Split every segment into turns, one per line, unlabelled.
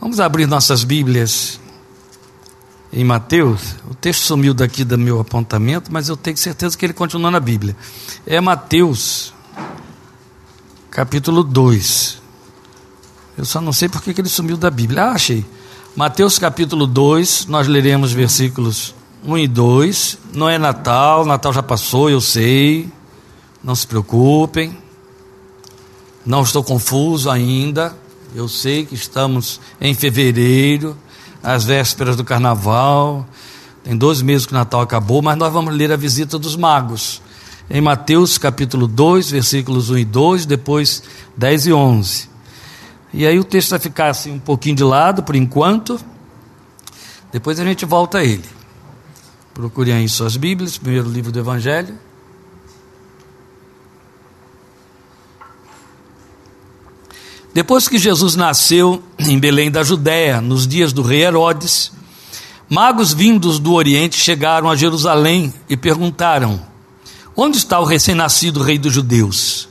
Vamos abrir nossas Bíblias em Mateus. O texto sumiu daqui do meu apontamento, mas eu tenho certeza que ele continua na Bíblia. É Mateus, capítulo 2. Eu só não sei porque que ele sumiu da Bíblia. Ah, achei. Mateus capítulo 2, nós leremos versículos 1 e 2. Não é Natal, Natal já passou, eu sei. Não se preocupem. Não estou confuso ainda. Eu sei que estamos em fevereiro, às vésperas do carnaval. Tem dois meses que o Natal acabou, mas nós vamos ler a visita dos magos. Em Mateus capítulo 2, versículos 1 e 2, depois 10 e 11. E aí o texto vai ficar assim um pouquinho de lado por enquanto. Depois a gente volta a ele. Procurem aí suas Bíblias, primeiro livro do Evangelho. Depois que Jesus nasceu em Belém da Judéia, nos dias do rei Herodes, magos vindos do Oriente chegaram a Jerusalém e perguntaram: Onde está o recém-nascido rei dos judeus?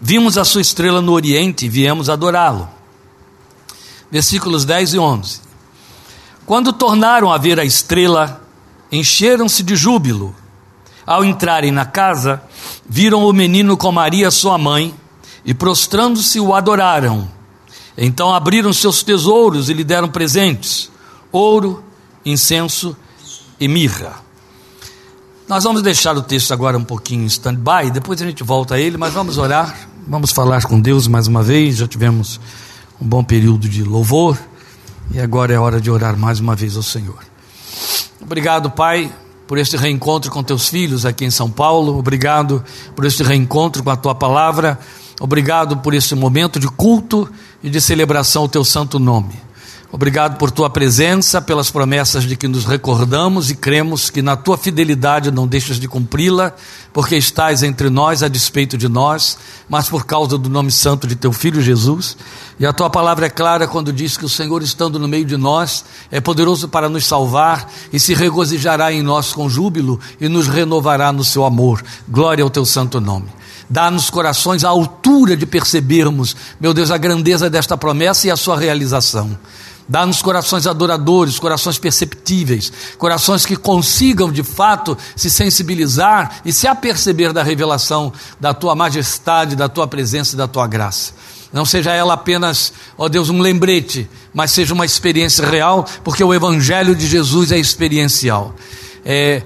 Vimos a sua estrela no Oriente e viemos adorá-lo. Versículos 10 e 11. Quando tornaram a ver a estrela, encheram-se de júbilo. Ao entrarem na casa, viram o menino com Maria, sua mãe e prostrando-se o adoraram. Então abriram seus tesouros e lhe deram presentes: ouro, incenso e mirra. Nós vamos deixar o texto agora um pouquinho em stand-by, depois a gente volta a ele, mas vamos orar, vamos falar com Deus mais uma vez. Já tivemos um bom período de louvor e agora é hora de orar mais uma vez ao Senhor. Obrigado, Pai, por este reencontro com teus filhos aqui em São Paulo. Obrigado por este reencontro com a tua palavra. Obrigado por este momento de culto e de celebração ao teu santo nome. Obrigado por tua presença, pelas promessas de que nos recordamos e cremos que na tua fidelidade não deixas de cumpri-la, porque estás entre nós a despeito de nós, mas por causa do nome santo de teu filho Jesus. E a tua palavra é clara quando diz que o Senhor, estando no meio de nós, é poderoso para nos salvar e se regozijará em nós com júbilo e nos renovará no seu amor. Glória ao teu santo nome. Dá-nos corações à altura de percebermos, meu Deus, a grandeza desta promessa e a sua realização. Dá-nos corações adoradores, corações perceptíveis, corações que consigam de fato se sensibilizar e se aperceber da revelação da tua majestade, da tua presença e da tua graça. Não seja ela apenas, ó Deus, um lembrete, mas seja uma experiência real, porque o Evangelho de Jesus é experiencial. É,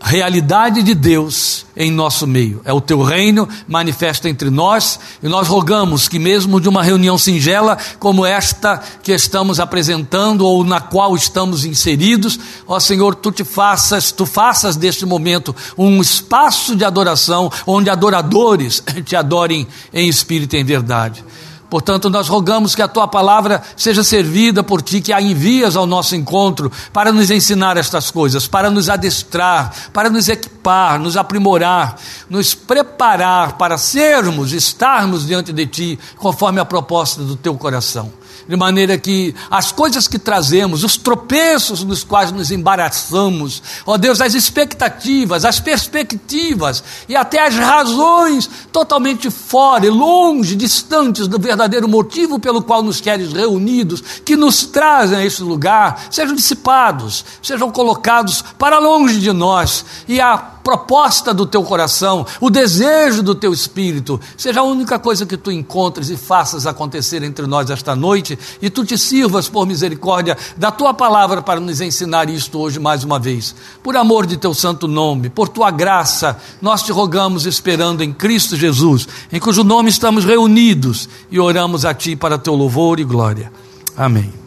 realidade de Deus em nosso meio. É o teu reino manifesta entre nós e nós rogamos que, mesmo de uma reunião singela como esta que estamos apresentando ou na qual estamos inseridos, ó Senhor, tu te faças, tu faças deste momento um espaço de adoração onde adoradores te adorem em espírito e em verdade. Portanto, nós rogamos que a tua palavra seja servida por ti, que a envias ao nosso encontro para nos ensinar estas coisas, para nos adestrar, para nos equipar, nos aprimorar, nos preparar para sermos, estarmos diante de ti, conforme a proposta do teu coração de maneira que as coisas que trazemos, os tropeços nos quais nos embaraçamos, ó Deus, as expectativas, as perspectivas e até as razões totalmente fora e longe, distantes do verdadeiro motivo pelo qual nos queres reunidos, que nos trazem a esse lugar, sejam dissipados, sejam colocados para longe de nós. E a proposta do teu coração, o desejo do teu espírito, seja a única coisa que tu encontres e faças acontecer entre nós esta noite, e tu te sirvas por misericórdia da tua palavra para nos ensinar isto hoje mais uma vez. Por amor de teu santo nome, por tua graça, nós te rogamos esperando em Cristo Jesus, em cujo nome estamos reunidos e oramos a ti para teu louvor e glória. Amém.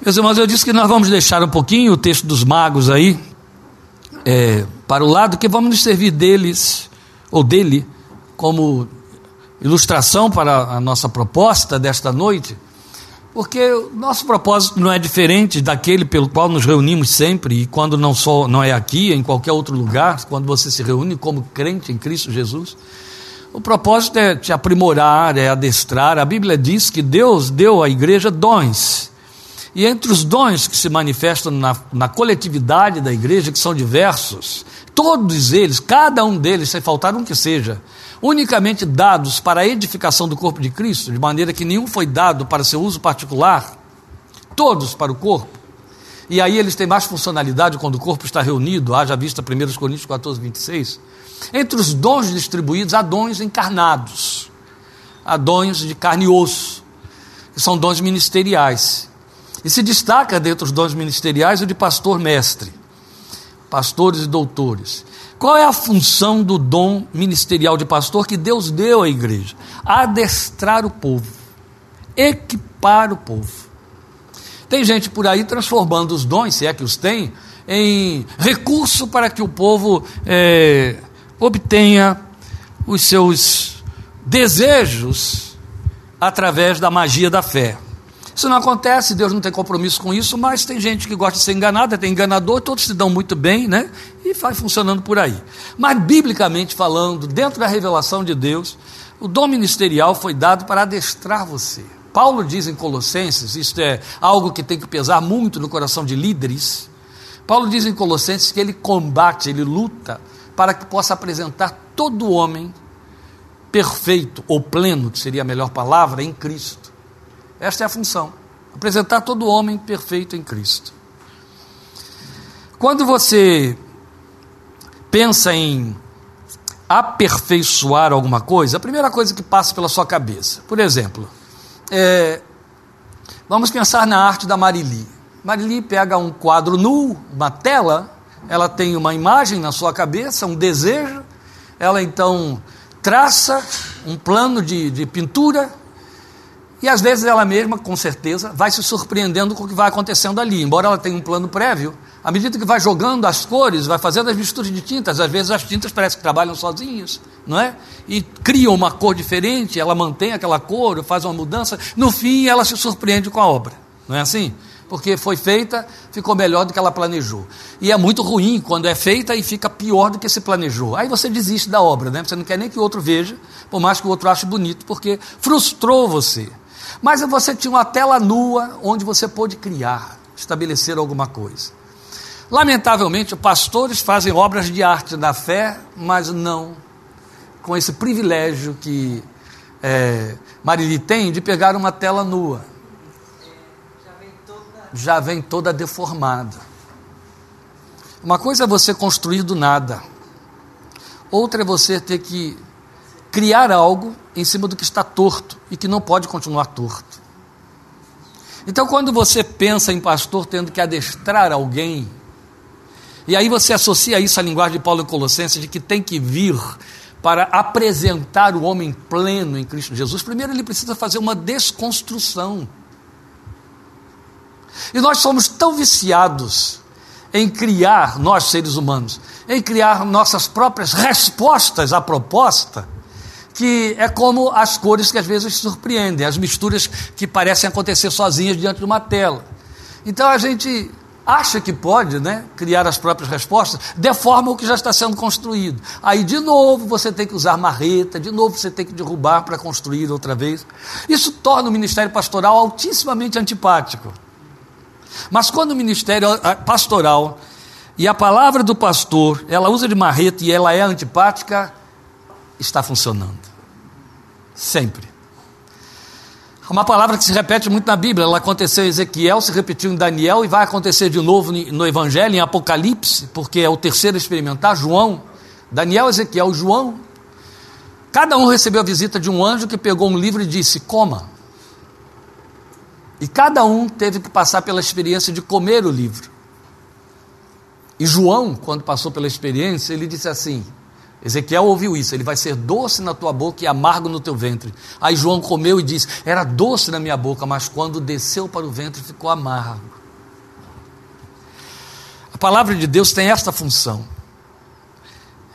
Meus irmãos, eu disse que nós vamos deixar um pouquinho o texto dos magos aí, é, para o lado que vamos nos servir deles ou dele como ilustração para a nossa proposta desta noite, porque o nosso propósito não é diferente daquele pelo qual nos reunimos sempre e quando não só não é aqui, em qualquer outro lugar, quando você se reúne como crente em Cristo Jesus. O propósito é te aprimorar, é adestrar. A Bíblia diz que Deus deu à igreja dons. E entre os dons que se manifestam na, na coletividade da igreja, que são diversos, todos eles, cada um deles, sem faltar um que seja, unicamente dados para a edificação do corpo de Cristo, de maneira que nenhum foi dado para seu uso particular, todos para o corpo. E aí eles têm mais funcionalidade quando o corpo está reunido, haja vista 1 Coríntios 14, 26. Entre os dons distribuídos, há dons encarnados, há dons de carne e osso, que são dons ministeriais. E se destaca dentre os dons ministeriais o de pastor-mestre, pastores e doutores. Qual é a função do dom ministerial de pastor que Deus deu à igreja? Adestrar o povo, equipar o povo. Tem gente por aí transformando os dons, se é que os tem, em recurso para que o povo é, obtenha os seus desejos através da magia da fé. Isso não acontece, Deus não tem compromisso com isso, mas tem gente que gosta de ser enganada, tem enganador, todos se dão muito bem, né? E vai funcionando por aí. Mas, biblicamente falando, dentro da revelação de Deus, o dom ministerial foi dado para adestrar você. Paulo diz em Colossenses, isto é algo que tem que pesar muito no coração de líderes. Paulo diz em Colossenses que ele combate, ele luta para que possa apresentar todo homem perfeito ou pleno, que seria a melhor palavra, em Cristo. Esta é a função: apresentar todo homem perfeito em Cristo. Quando você pensa em aperfeiçoar alguma coisa, a primeira coisa que passa pela sua cabeça, por exemplo, é, vamos pensar na arte da Marili. Marili pega um quadro nu, uma tela, ela tem uma imagem na sua cabeça, um desejo, ela então traça um plano de, de pintura, e às vezes ela mesma, com certeza, vai se surpreendendo com o que vai acontecendo ali. Embora ela tenha um plano prévio, à medida que vai jogando as cores, vai fazendo as misturas de tintas, às vezes as tintas parecem que trabalham sozinhas, não é? E criam uma cor diferente, ela mantém aquela cor, faz uma mudança, no fim ela se surpreende com a obra, não é assim? Porque foi feita, ficou melhor do que ela planejou. E é muito ruim quando é feita e fica pior do que se planejou. Aí você desiste da obra, né? Você não quer nem que o outro veja, por mais que o outro ache bonito, porque frustrou você. Mas você tinha uma tela nua onde você pôde criar, estabelecer alguma coisa. Lamentavelmente, pastores fazem obras de arte da fé, mas não com esse privilégio que é, Marili tem de pegar uma tela nua. Já vem toda deformada. Uma coisa é você construir do nada, outra é você ter que criar algo em cima do que está torto e que não pode continuar torto. Então, quando você pensa em pastor tendo que adestrar alguém, e aí você associa isso à linguagem de Paulo em Colossenses, de que tem que vir para apresentar o homem pleno em Cristo Jesus, primeiro ele precisa fazer uma desconstrução. E nós somos tão viciados em criar, nós seres humanos, em criar nossas próprias respostas à proposta, que é como as cores que às vezes surpreendem, as misturas que parecem acontecer sozinhas diante de uma tela. Então a gente acha que pode né, criar as próprias respostas, deforma o que já está sendo construído. Aí, de novo, você tem que usar marreta, de novo, você tem que derrubar para construir outra vez. Isso torna o ministério pastoral altissimamente antipático. Mas quando o ministério pastoral e a palavra do pastor, ela usa de marreta e ela é antipática, está funcionando. Sempre. Uma palavra que se repete muito na Bíblia, ela aconteceu em Ezequiel, se repetiu em Daniel e vai acontecer de novo no Evangelho, em Apocalipse, porque é o terceiro experimentar, João. Daniel, Ezequiel, João. Cada um recebeu a visita de um anjo que pegou um livro e disse: coma. E cada um teve que passar pela experiência de comer o livro. E João, quando passou pela experiência, ele disse assim: Ezequiel ouviu isso, ele vai ser doce na tua boca e amargo no teu ventre. Aí João comeu e disse: Era doce na minha boca, mas quando desceu para o ventre ficou amargo. A palavra de Deus tem esta função.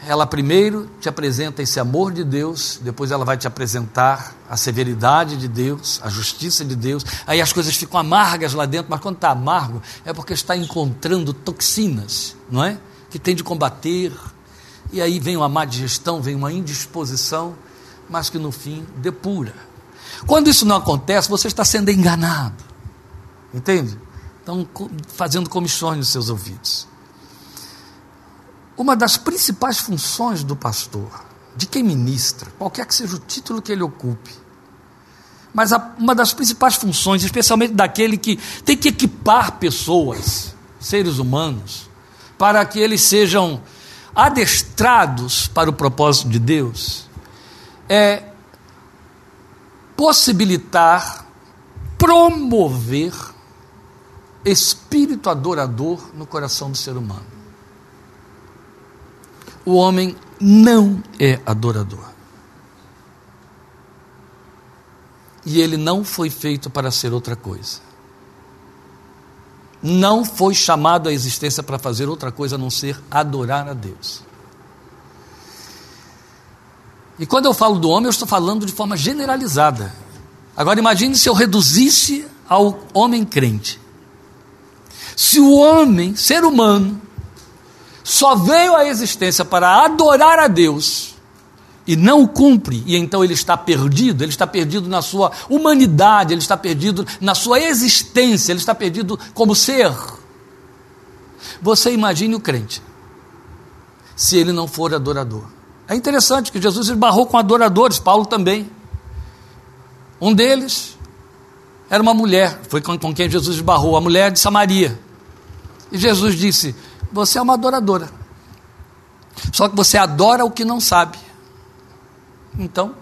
Ela primeiro te apresenta esse amor de Deus, depois ela vai te apresentar a severidade de Deus, a justiça de Deus. Aí as coisas ficam amargas lá dentro, mas quando está amargo é porque está encontrando toxinas, não é? Que tem de combater, e aí vem uma má digestão, vem uma indisposição, mas que no fim depura. Quando isso não acontece, você está sendo enganado. Entende? estão fazendo comissões nos seus ouvidos. Uma das principais funções do pastor, de quem ministra, qualquer que seja o título que ele ocupe, mas a, uma das principais funções, especialmente daquele que tem que equipar pessoas, seres humanos, para que eles sejam adestrados para o propósito de Deus, é possibilitar, promover espírito adorador no coração do ser humano. O homem não é adorador. E ele não foi feito para ser outra coisa. Não foi chamado à existência para fazer outra coisa a não ser adorar a Deus. E quando eu falo do homem, eu estou falando de forma generalizada. Agora imagine se eu reduzisse ao homem crente. Se o homem, ser humano, só veio à existência para adorar a Deus e não o cumpre, e então ele está perdido, ele está perdido na sua humanidade, ele está perdido na sua existência, ele está perdido como ser. Você imagine o crente, se ele não for adorador. É interessante que Jesus esbarrou com adoradores, Paulo também. Um deles era uma mulher, foi com, com quem Jesus esbarrou, a mulher de Samaria. E Jesus disse: Você é uma adoradora. Só que você adora o que não sabe. Então,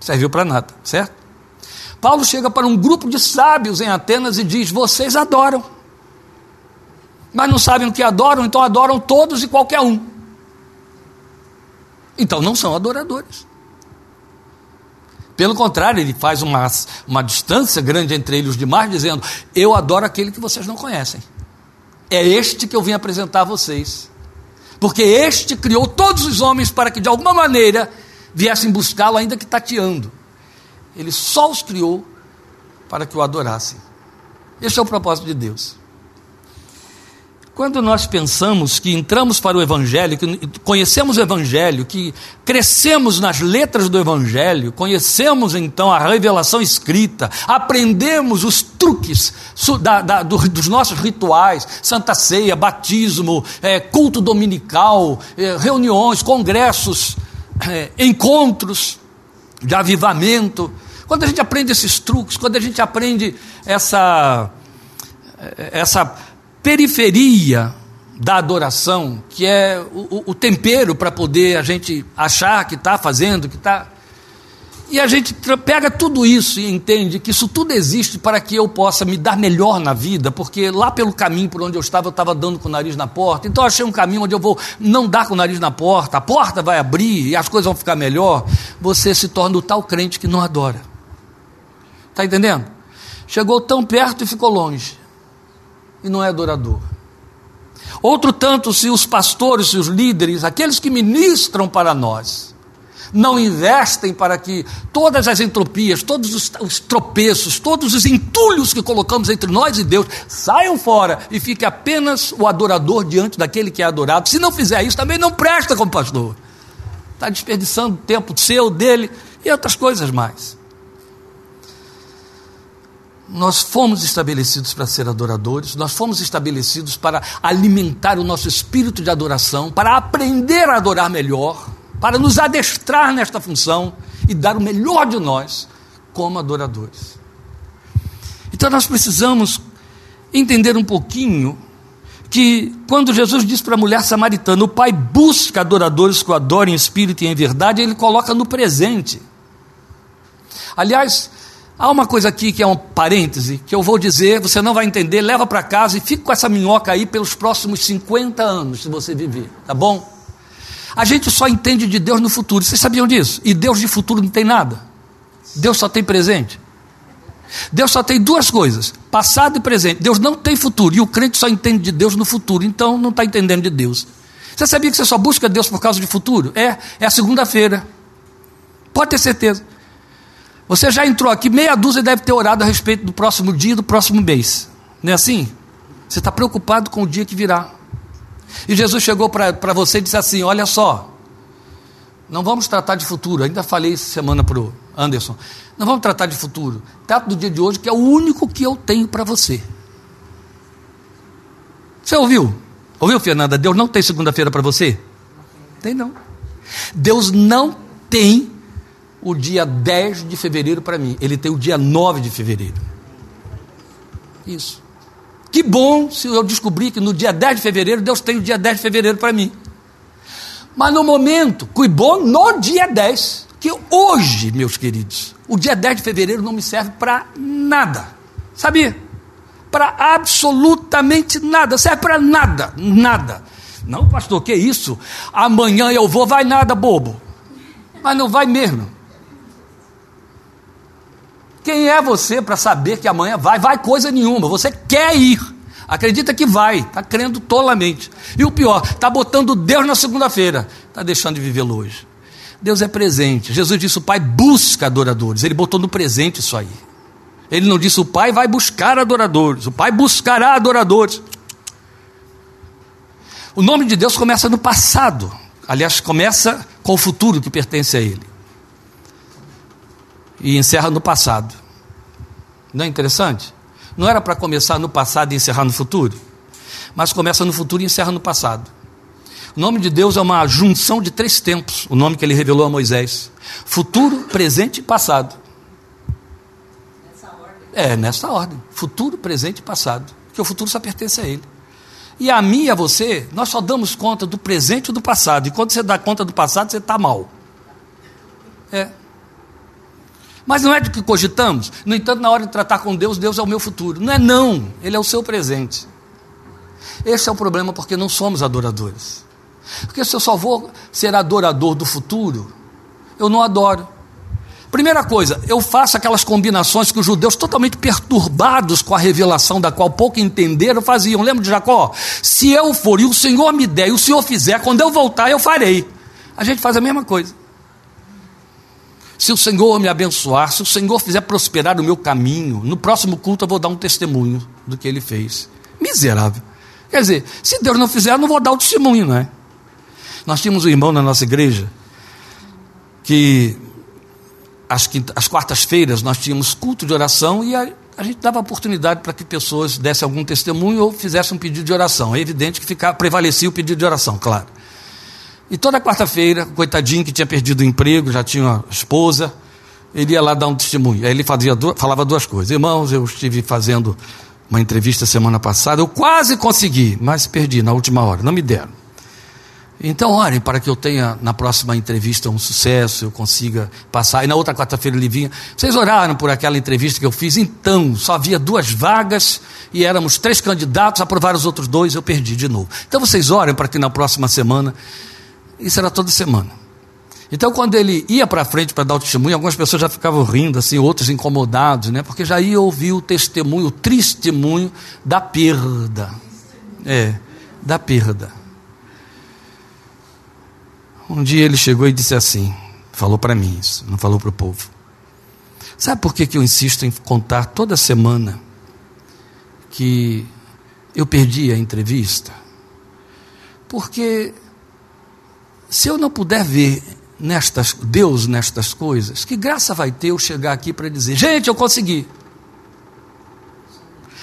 serviu para nada, certo? Paulo chega para um grupo de sábios em Atenas e diz: Vocês adoram, mas não sabem o que adoram, então adoram todos e qualquer um. Então não são adoradores. Pelo contrário, ele faz uma, uma distância grande entre eles demais, dizendo: Eu adoro aquele que vocês não conhecem. É este que eu vim apresentar a vocês. Porque este criou todos os homens para que de alguma maneira viessem buscá-lo, ainda que tateando. Ele só os criou para que o adorassem. Este é o propósito de Deus. Quando nós pensamos que entramos para o Evangelho, que conhecemos o Evangelho, que crescemos nas letras do Evangelho, conhecemos então a revelação escrita, aprendemos os truques da, da, do, dos nossos rituais, Santa Ceia, batismo, é, culto dominical, é, reuniões, congressos, é, encontros de avivamento. Quando a gente aprende esses truques, quando a gente aprende essa, essa periferia da adoração, que é o, o tempero para poder a gente achar que está fazendo, que está. E a gente pega tudo isso e entende que isso tudo existe para que eu possa me dar melhor na vida, porque lá pelo caminho por onde eu estava, eu estava dando com o nariz na porta. Então eu achei um caminho onde eu vou não dar com o nariz na porta, a porta vai abrir e as coisas vão ficar melhor. Você se torna o tal crente que não adora. Está entendendo? Chegou tão perto e ficou longe e não é adorador. Outro tanto, se os pastores, se os líderes, aqueles que ministram para nós, não investem para que todas as entropias, todos os, os, tropeços, todos os entulhos que colocamos entre nós e Deus saiam fora e fique apenas o adorador diante daquele que é adorado. Se não fizer isso, também não presta como pastor. Está desperdiçando tempo seu, dele e outras coisas mais. Nós fomos estabelecidos para ser adoradores, nós fomos estabelecidos para alimentar o nosso espírito de adoração, para aprender a adorar melhor, para nos adestrar nesta função e dar o melhor de nós como adoradores. Então nós precisamos entender um pouquinho que quando Jesus diz para a mulher samaritana, o Pai busca adoradores que o adorem em espírito e em verdade, ele coloca no presente. Aliás, Há uma coisa aqui que é um parêntese, que eu vou dizer, você não vai entender, leva para casa e fica com essa minhoca aí pelos próximos 50 anos, se você viver, tá bom? A gente só entende de Deus no futuro, vocês sabiam disso? E Deus de futuro não tem nada. Deus só tem presente. Deus só tem duas coisas: passado e presente. Deus não tem futuro. E o crente só entende de Deus no futuro. Então não está entendendo de Deus. Você sabia que você só busca Deus por causa de futuro? É, é a segunda-feira. Pode ter certeza. Você já entrou aqui, meia dúzia deve ter orado a respeito do próximo dia do próximo mês. Não é assim? Você está preocupado com o dia que virá. E Jesus chegou para você e disse assim: Olha só, Não vamos tratar de futuro. Ainda falei essa semana para o Anderson. Não vamos tratar de futuro. Trata do dia de hoje, que é o único que eu tenho para você. Você ouviu? Ouviu, Fernanda? Deus não tem segunda-feira para você? Tem não. Deus não tem o dia 10 de fevereiro para mim. Ele tem o dia 9 de fevereiro. Isso. Que bom se eu descobrir que no dia 10 de fevereiro Deus tem o dia 10 de fevereiro para mim. Mas no momento, que bom no dia 10, que hoje, meus queridos, o dia 10 de fevereiro não me serve para nada. Sabia? Para absolutamente nada. Serve para nada. Nada. Não, pastor, que isso? Amanhã eu vou, vai nada, bobo. Mas não vai mesmo. Quem é você para saber que amanhã vai? Vai coisa nenhuma. Você quer ir. Acredita que vai, está crendo tolamente. E o pior, está botando Deus na segunda-feira, está deixando de vivê-lo hoje. Deus é presente. Jesus disse: o Pai busca adoradores. Ele botou no presente isso aí. Ele não disse: o Pai vai buscar adoradores. O Pai buscará adoradores. O nome de Deus começa no passado. Aliás, começa com o futuro que pertence a Ele. E encerra no passado. Não é interessante? Não era para começar no passado e encerrar no futuro? Mas começa no futuro e encerra no passado. O nome de Deus é uma junção de três tempos, o nome que ele revelou a Moisés: futuro, presente e passado. Nessa. É, nessa ordem: futuro, presente e passado. Porque o futuro só pertence a ele. E a mim e a você, nós só damos conta do presente e do passado. E quando você dá conta do passado, você está mal. É. Mas não é do que cogitamos. No entanto, na hora de tratar com Deus, Deus é o meu futuro. Não é não, Ele é o seu presente. Esse é o problema porque não somos adoradores. Porque se eu só vou ser adorador do futuro, eu não adoro. Primeira coisa, eu faço aquelas combinações que os judeus, totalmente perturbados com a revelação da qual pouco entenderam, faziam. Lembra de Jacó? Se eu for e o Senhor me der e o Senhor fizer, quando eu voltar, eu farei. A gente faz a mesma coisa se o Senhor me abençoar, se o Senhor fizer prosperar o meu caminho, no próximo culto eu vou dar um testemunho do que ele fez. Miserável. Quer dizer, se Deus não fizer, eu não vou dar o testemunho, não é? Nós tínhamos um irmão na nossa igreja que às, às quartas-feiras nós tínhamos culto de oração e a, a gente dava oportunidade para que pessoas dessem algum testemunho ou fizessem um pedido de oração. É evidente que ficar, prevalecia o pedido de oração, claro. E toda quarta-feira, coitadinho que tinha perdido o emprego, já tinha uma esposa, ele ia lá dar um testemunho. Aí ele fazia, falava duas coisas. Irmãos, eu estive fazendo uma entrevista semana passada, eu quase consegui, mas perdi na última hora, não me deram. Então, orem para que eu tenha na próxima entrevista um sucesso, eu consiga passar. E na outra quarta-feira ele vinha. Vocês oraram por aquela entrevista que eu fiz? Então, só havia duas vagas e éramos três candidatos, aprovaram os outros dois, eu perdi de novo. Então, vocês orem para que na próxima semana isso era toda semana. Então, quando ele ia para frente para dar o testemunho, algumas pessoas já ficavam rindo, assim, outros incomodados, né? Porque já ia ouvir o testemunho, o testemunho da perda. É, da perda. Um dia ele chegou e disse assim, falou para mim isso, não falou para o povo. Sabe por que, que eu insisto em contar toda semana que eu perdi a entrevista? Porque se eu não puder ver nestas, Deus nestas coisas, que graça vai ter eu chegar aqui para dizer: gente, eu consegui.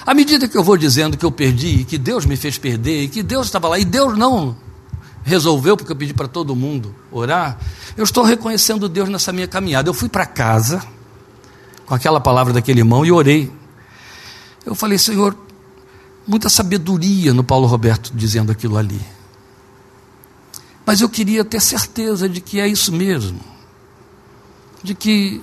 À medida que eu vou dizendo que eu perdi, que Deus me fez perder, e que Deus estava lá, e Deus não resolveu, porque eu pedi para todo mundo orar, eu estou reconhecendo Deus nessa minha caminhada. Eu fui para casa, com aquela palavra daquele irmão, e orei. Eu falei, Senhor, muita sabedoria no Paulo Roberto dizendo aquilo ali. Mas eu queria ter certeza de que é isso mesmo. De que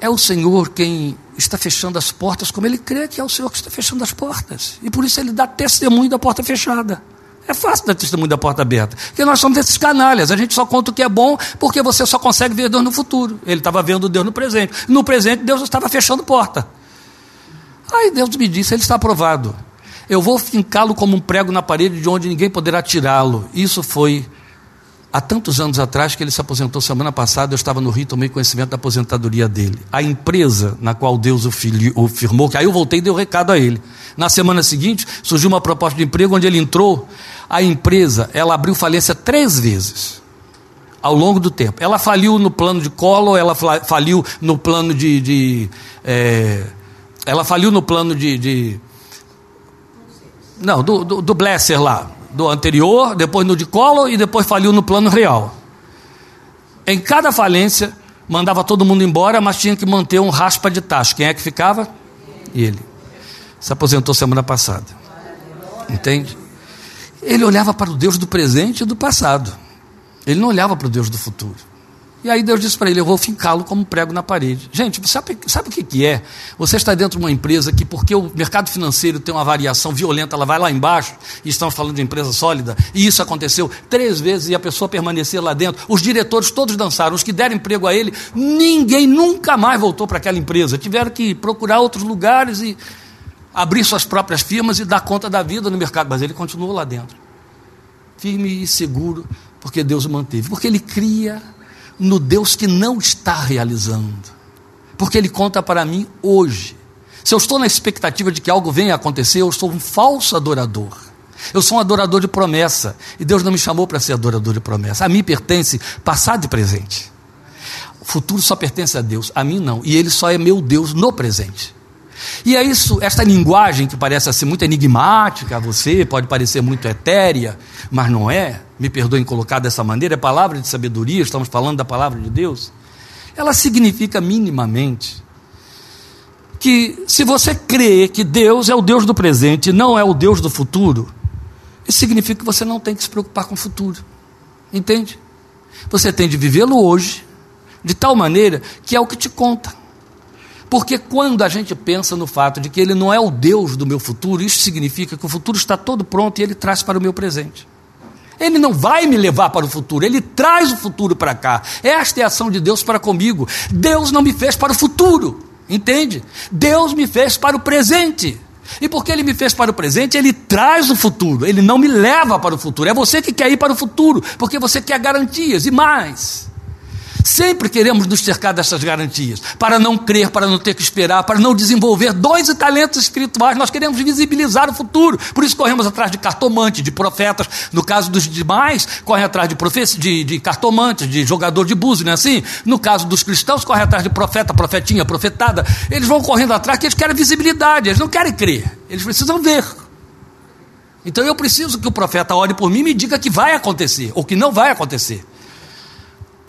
é o Senhor quem está fechando as portas, como ele crê que é o Senhor que está fechando as portas. E por isso ele dá testemunho da porta fechada. É fácil dar testemunho da porta aberta. Porque nós somos esses canalhas. A gente só conta o que é bom porque você só consegue ver Deus no futuro. Ele estava vendo Deus no presente. No presente, Deus estava fechando porta. Aí Deus me disse: Ele está aprovado. Eu vou fincá-lo como um prego na parede de onde ninguém poderá tirá-lo. Isso foi Há tantos anos atrás que ele se aposentou semana passada, eu estava no Rio, tomei conhecimento da aposentadoria dele. A empresa na qual Deus o, filho, o firmou, que aí eu voltei e dei o um recado a ele. Na semana seguinte, surgiu uma proposta de emprego onde ele entrou. A empresa, ela abriu falência três vezes. ao longo do tempo. Ela faliu no plano de Collor, ela faliu no plano de. de é, ela faliu no plano de. de não, do, do, do Blesser lá, do anterior, depois no de Collor e depois faliu no plano real. Em cada falência, mandava todo mundo embora, mas tinha que manter um raspa de taxa. Quem é que ficava? Ele. Se aposentou semana passada. Entende? Ele olhava para o Deus do presente e do passado. Ele não olhava para o Deus do futuro. E aí Deus disse para ele: Eu vou fincá-lo como prego na parede. Gente, sabe, sabe o que, que é? Você está dentro de uma empresa que, porque o mercado financeiro tem uma variação violenta, ela vai lá embaixo, e estamos falando de empresa sólida, e isso aconteceu três vezes e a pessoa permanecer lá dentro. Os diretores todos dançaram, os que deram emprego a ele, ninguém nunca mais voltou para aquela empresa. Tiveram que procurar outros lugares e abrir suas próprias firmas e dar conta da vida no mercado, mas ele continuou lá dentro, firme e seguro, porque Deus o manteve, porque ele cria no Deus que não está realizando, porque ele conta para mim hoje. Se eu estou na expectativa de que algo venha a acontecer, eu sou um falso adorador. Eu sou um adorador de promessa, e Deus não me chamou para ser adorador de promessa. A mim pertence passado e presente. O futuro só pertence a Deus, a mim não, e ele só é meu Deus no presente. E é isso, esta linguagem que parece assim muito enigmática a você, pode parecer muito etérea, mas não é. Me perdoem colocar dessa maneira, é palavra de sabedoria, estamos falando da palavra de Deus. Ela significa minimamente que se você crê que Deus é o Deus do presente e não é o Deus do futuro, isso significa que você não tem que se preocupar com o futuro. Entende? Você tem de vivê-lo hoje, de tal maneira que é o que te conta. Porque quando a gente pensa no fato de que Ele não é o Deus do meu futuro, isso significa que o futuro está todo pronto e Ele traz para o meu presente. Ele não vai me levar para o futuro, Ele traz o futuro para cá. Esta é a ação de Deus para comigo. Deus não me fez para o futuro, entende? Deus me fez para o presente. E porque Ele me fez para o presente, Ele traz o futuro, Ele não me leva para o futuro. É você que quer ir para o futuro, porque você quer garantias e mais. Sempre queremos nos cercar dessas garantias, para não crer, para não ter que esperar, para não desenvolver dons e talentos espirituais. Nós queremos visibilizar o futuro, por isso corremos atrás de cartomante, de profetas. No caso dos demais, correm atrás de, de, de cartomantes, de jogador de búzio, não é assim? No caso dos cristãos, correm atrás de profeta, profetinha, profetada. Eles vão correndo atrás porque eles querem visibilidade, eles não querem crer, eles precisam ver. Então eu preciso que o profeta olhe por mim e me diga que vai acontecer, ou que não vai acontecer.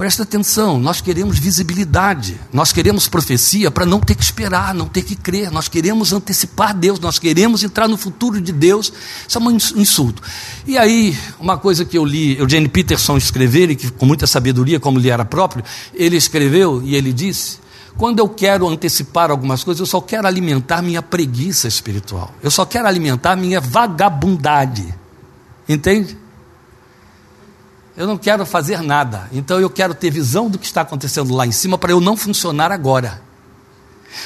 Presta atenção, nós queremos visibilidade, nós queremos profecia para não ter que esperar, não ter que crer, nós queremos antecipar Deus, nós queremos entrar no futuro de Deus. Isso é um insulto. E aí, uma coisa que eu li, o Jane Peterson escreveu, e que com muita sabedoria, como lhe era próprio, ele escreveu e ele disse: quando eu quero antecipar algumas coisas, eu só quero alimentar minha preguiça espiritual, eu só quero alimentar minha vagabundade. Entende? Eu não quero fazer nada. Então eu quero ter visão do que está acontecendo lá em cima para eu não funcionar agora.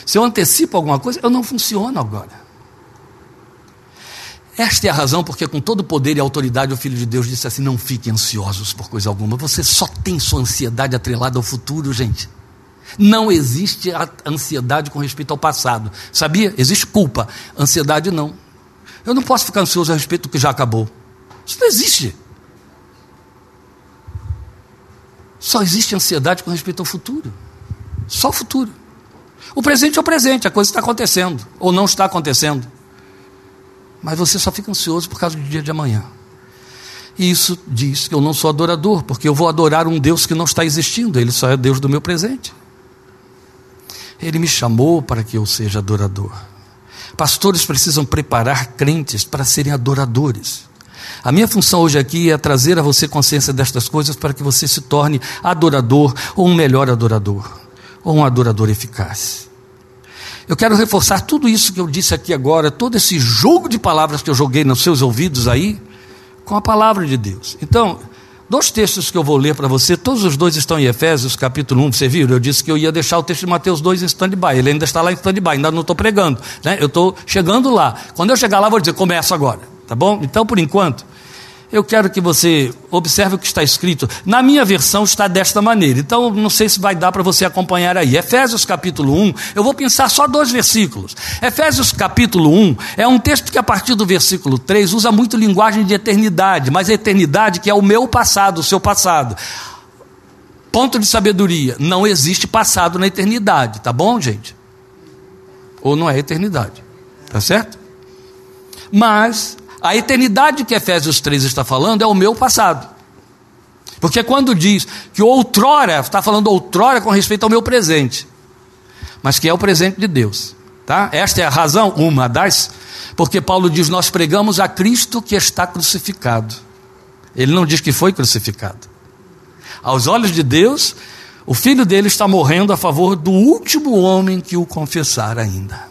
Se eu antecipo alguma coisa, eu não funciono agora. Esta é a razão porque, com todo poder e autoridade, o Filho de Deus disse assim: Não fiquem ansiosos por coisa alguma. Você só tem sua ansiedade atrelada ao futuro, gente. Não existe ansiedade com respeito ao passado. Sabia? Existe culpa. Ansiedade não. Eu não posso ficar ansioso a respeito do que já acabou. Isso não existe. Só existe ansiedade com respeito ao futuro. Só o futuro. O presente é o presente, a coisa está acontecendo, ou não está acontecendo. Mas você só fica ansioso por causa do dia de amanhã. E isso diz que eu não sou adorador, porque eu vou adorar um Deus que não está existindo, ele só é Deus do meu presente. Ele me chamou para que eu seja adorador. Pastores precisam preparar crentes para serem adoradores. A minha função hoje aqui é trazer a você consciência destas coisas para que você se torne adorador ou um melhor adorador, ou um adorador eficaz. Eu quero reforçar tudo isso que eu disse aqui agora, todo esse jogo de palavras que eu joguei nos seus ouvidos aí, com a palavra de Deus. Então, dois textos que eu vou ler para você, todos os dois estão em Efésios, capítulo 1, você viu? Eu disse que eu ia deixar o texto de Mateus 2 em stand-by, ele ainda está lá em stand-by, ainda não estou pregando, né? eu estou chegando lá. Quando eu chegar lá, vou dizer, começa agora, tá bom? Então, por enquanto, eu quero que você observe o que está escrito. Na minha versão está desta maneira, então não sei se vai dar para você acompanhar aí. Efésios capítulo 1, eu vou pensar só dois versículos. Efésios capítulo 1 é um texto que a partir do versículo 3 usa muito linguagem de eternidade, mas a eternidade que é o meu passado, o seu passado. Ponto de sabedoria: não existe passado na eternidade, tá bom, gente? Ou não é eternidade, tá certo? Mas a eternidade que Efésios 3 está falando é o meu passado. Porque quando diz que outrora, está falando outrora com respeito ao meu presente, mas que é o presente de Deus. Tá? Esta é a razão, uma das, porque Paulo diz: Nós pregamos a Cristo que está crucificado. Ele não diz que foi crucificado. Aos olhos de Deus, o filho dele está morrendo a favor do último homem que o confessar ainda,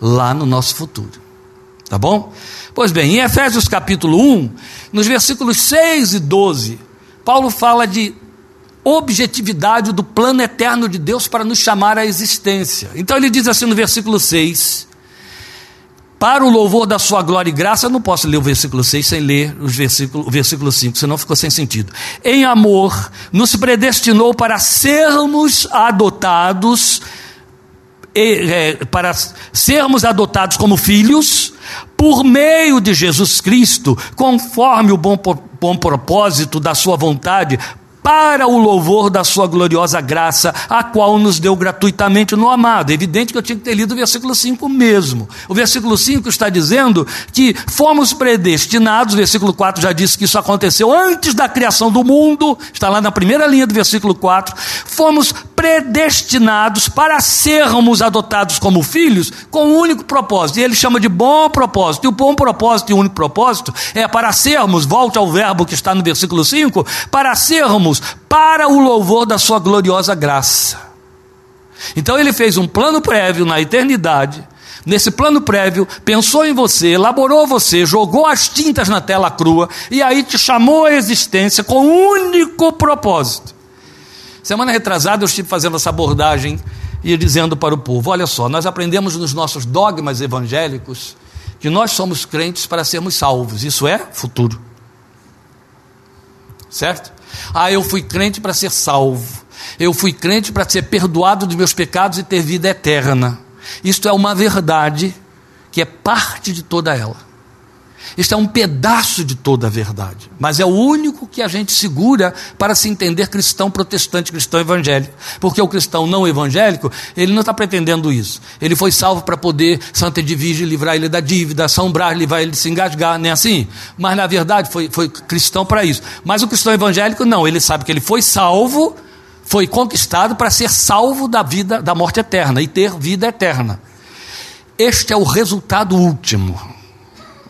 lá no nosso futuro. Tá bom? Pois bem, em Efésios capítulo 1, nos versículos 6 e 12, Paulo fala de objetividade do plano eterno de Deus para nos chamar à existência. Então ele diz assim no versículo 6: Para o louvor da sua glória e graça, eu não posso ler o versículo 6 sem ler os versículo, o versículo 5, senão ficou sem sentido. Em amor, nos predestinou para sermos adotados, para sermos adotados como filhos por meio de Jesus Cristo, conforme o bom, bom propósito da Sua vontade, para o louvor da sua gloriosa graça, a qual nos deu gratuitamente no amado. É evidente que eu tinha que ter lido o versículo 5 mesmo. O versículo 5 está dizendo que fomos predestinados, o versículo 4 já disse que isso aconteceu antes da criação do mundo, está lá na primeira linha do versículo 4. Fomos predestinados para sermos adotados como filhos com um único propósito. E ele chama de bom propósito. E o bom propósito e o único propósito é para sermos, volte ao verbo que está no versículo 5, para sermos para o louvor da sua gloriosa graça. Então ele fez um plano prévio na eternidade. Nesse plano prévio, pensou em você, elaborou você, jogou as tintas na tela crua e aí te chamou à existência com um único propósito. Semana retrasada eu estive fazendo essa abordagem e dizendo para o povo: olha só, nós aprendemos nos nossos dogmas evangélicos que nós somos crentes para sermos salvos. Isso é futuro. Certo? Ah, eu fui crente para ser salvo. Eu fui crente para ser perdoado dos meus pecados e ter vida eterna. Isto é uma verdade que é parte de toda ela. Isto é um pedaço de toda a verdade, mas é o único que a gente segura para se entender cristão protestante, cristão evangélico. Porque o cristão não evangélico, ele não está pretendendo isso. Ele foi salvo para poder Santa Edvige livrar ele da dívida, Brás livrar ele de se engasgar, nem assim. Mas na verdade foi, foi cristão para isso. Mas o cristão evangélico não, ele sabe que ele foi salvo, foi conquistado para ser salvo da vida, da morte eterna e ter vida eterna. Este é o resultado último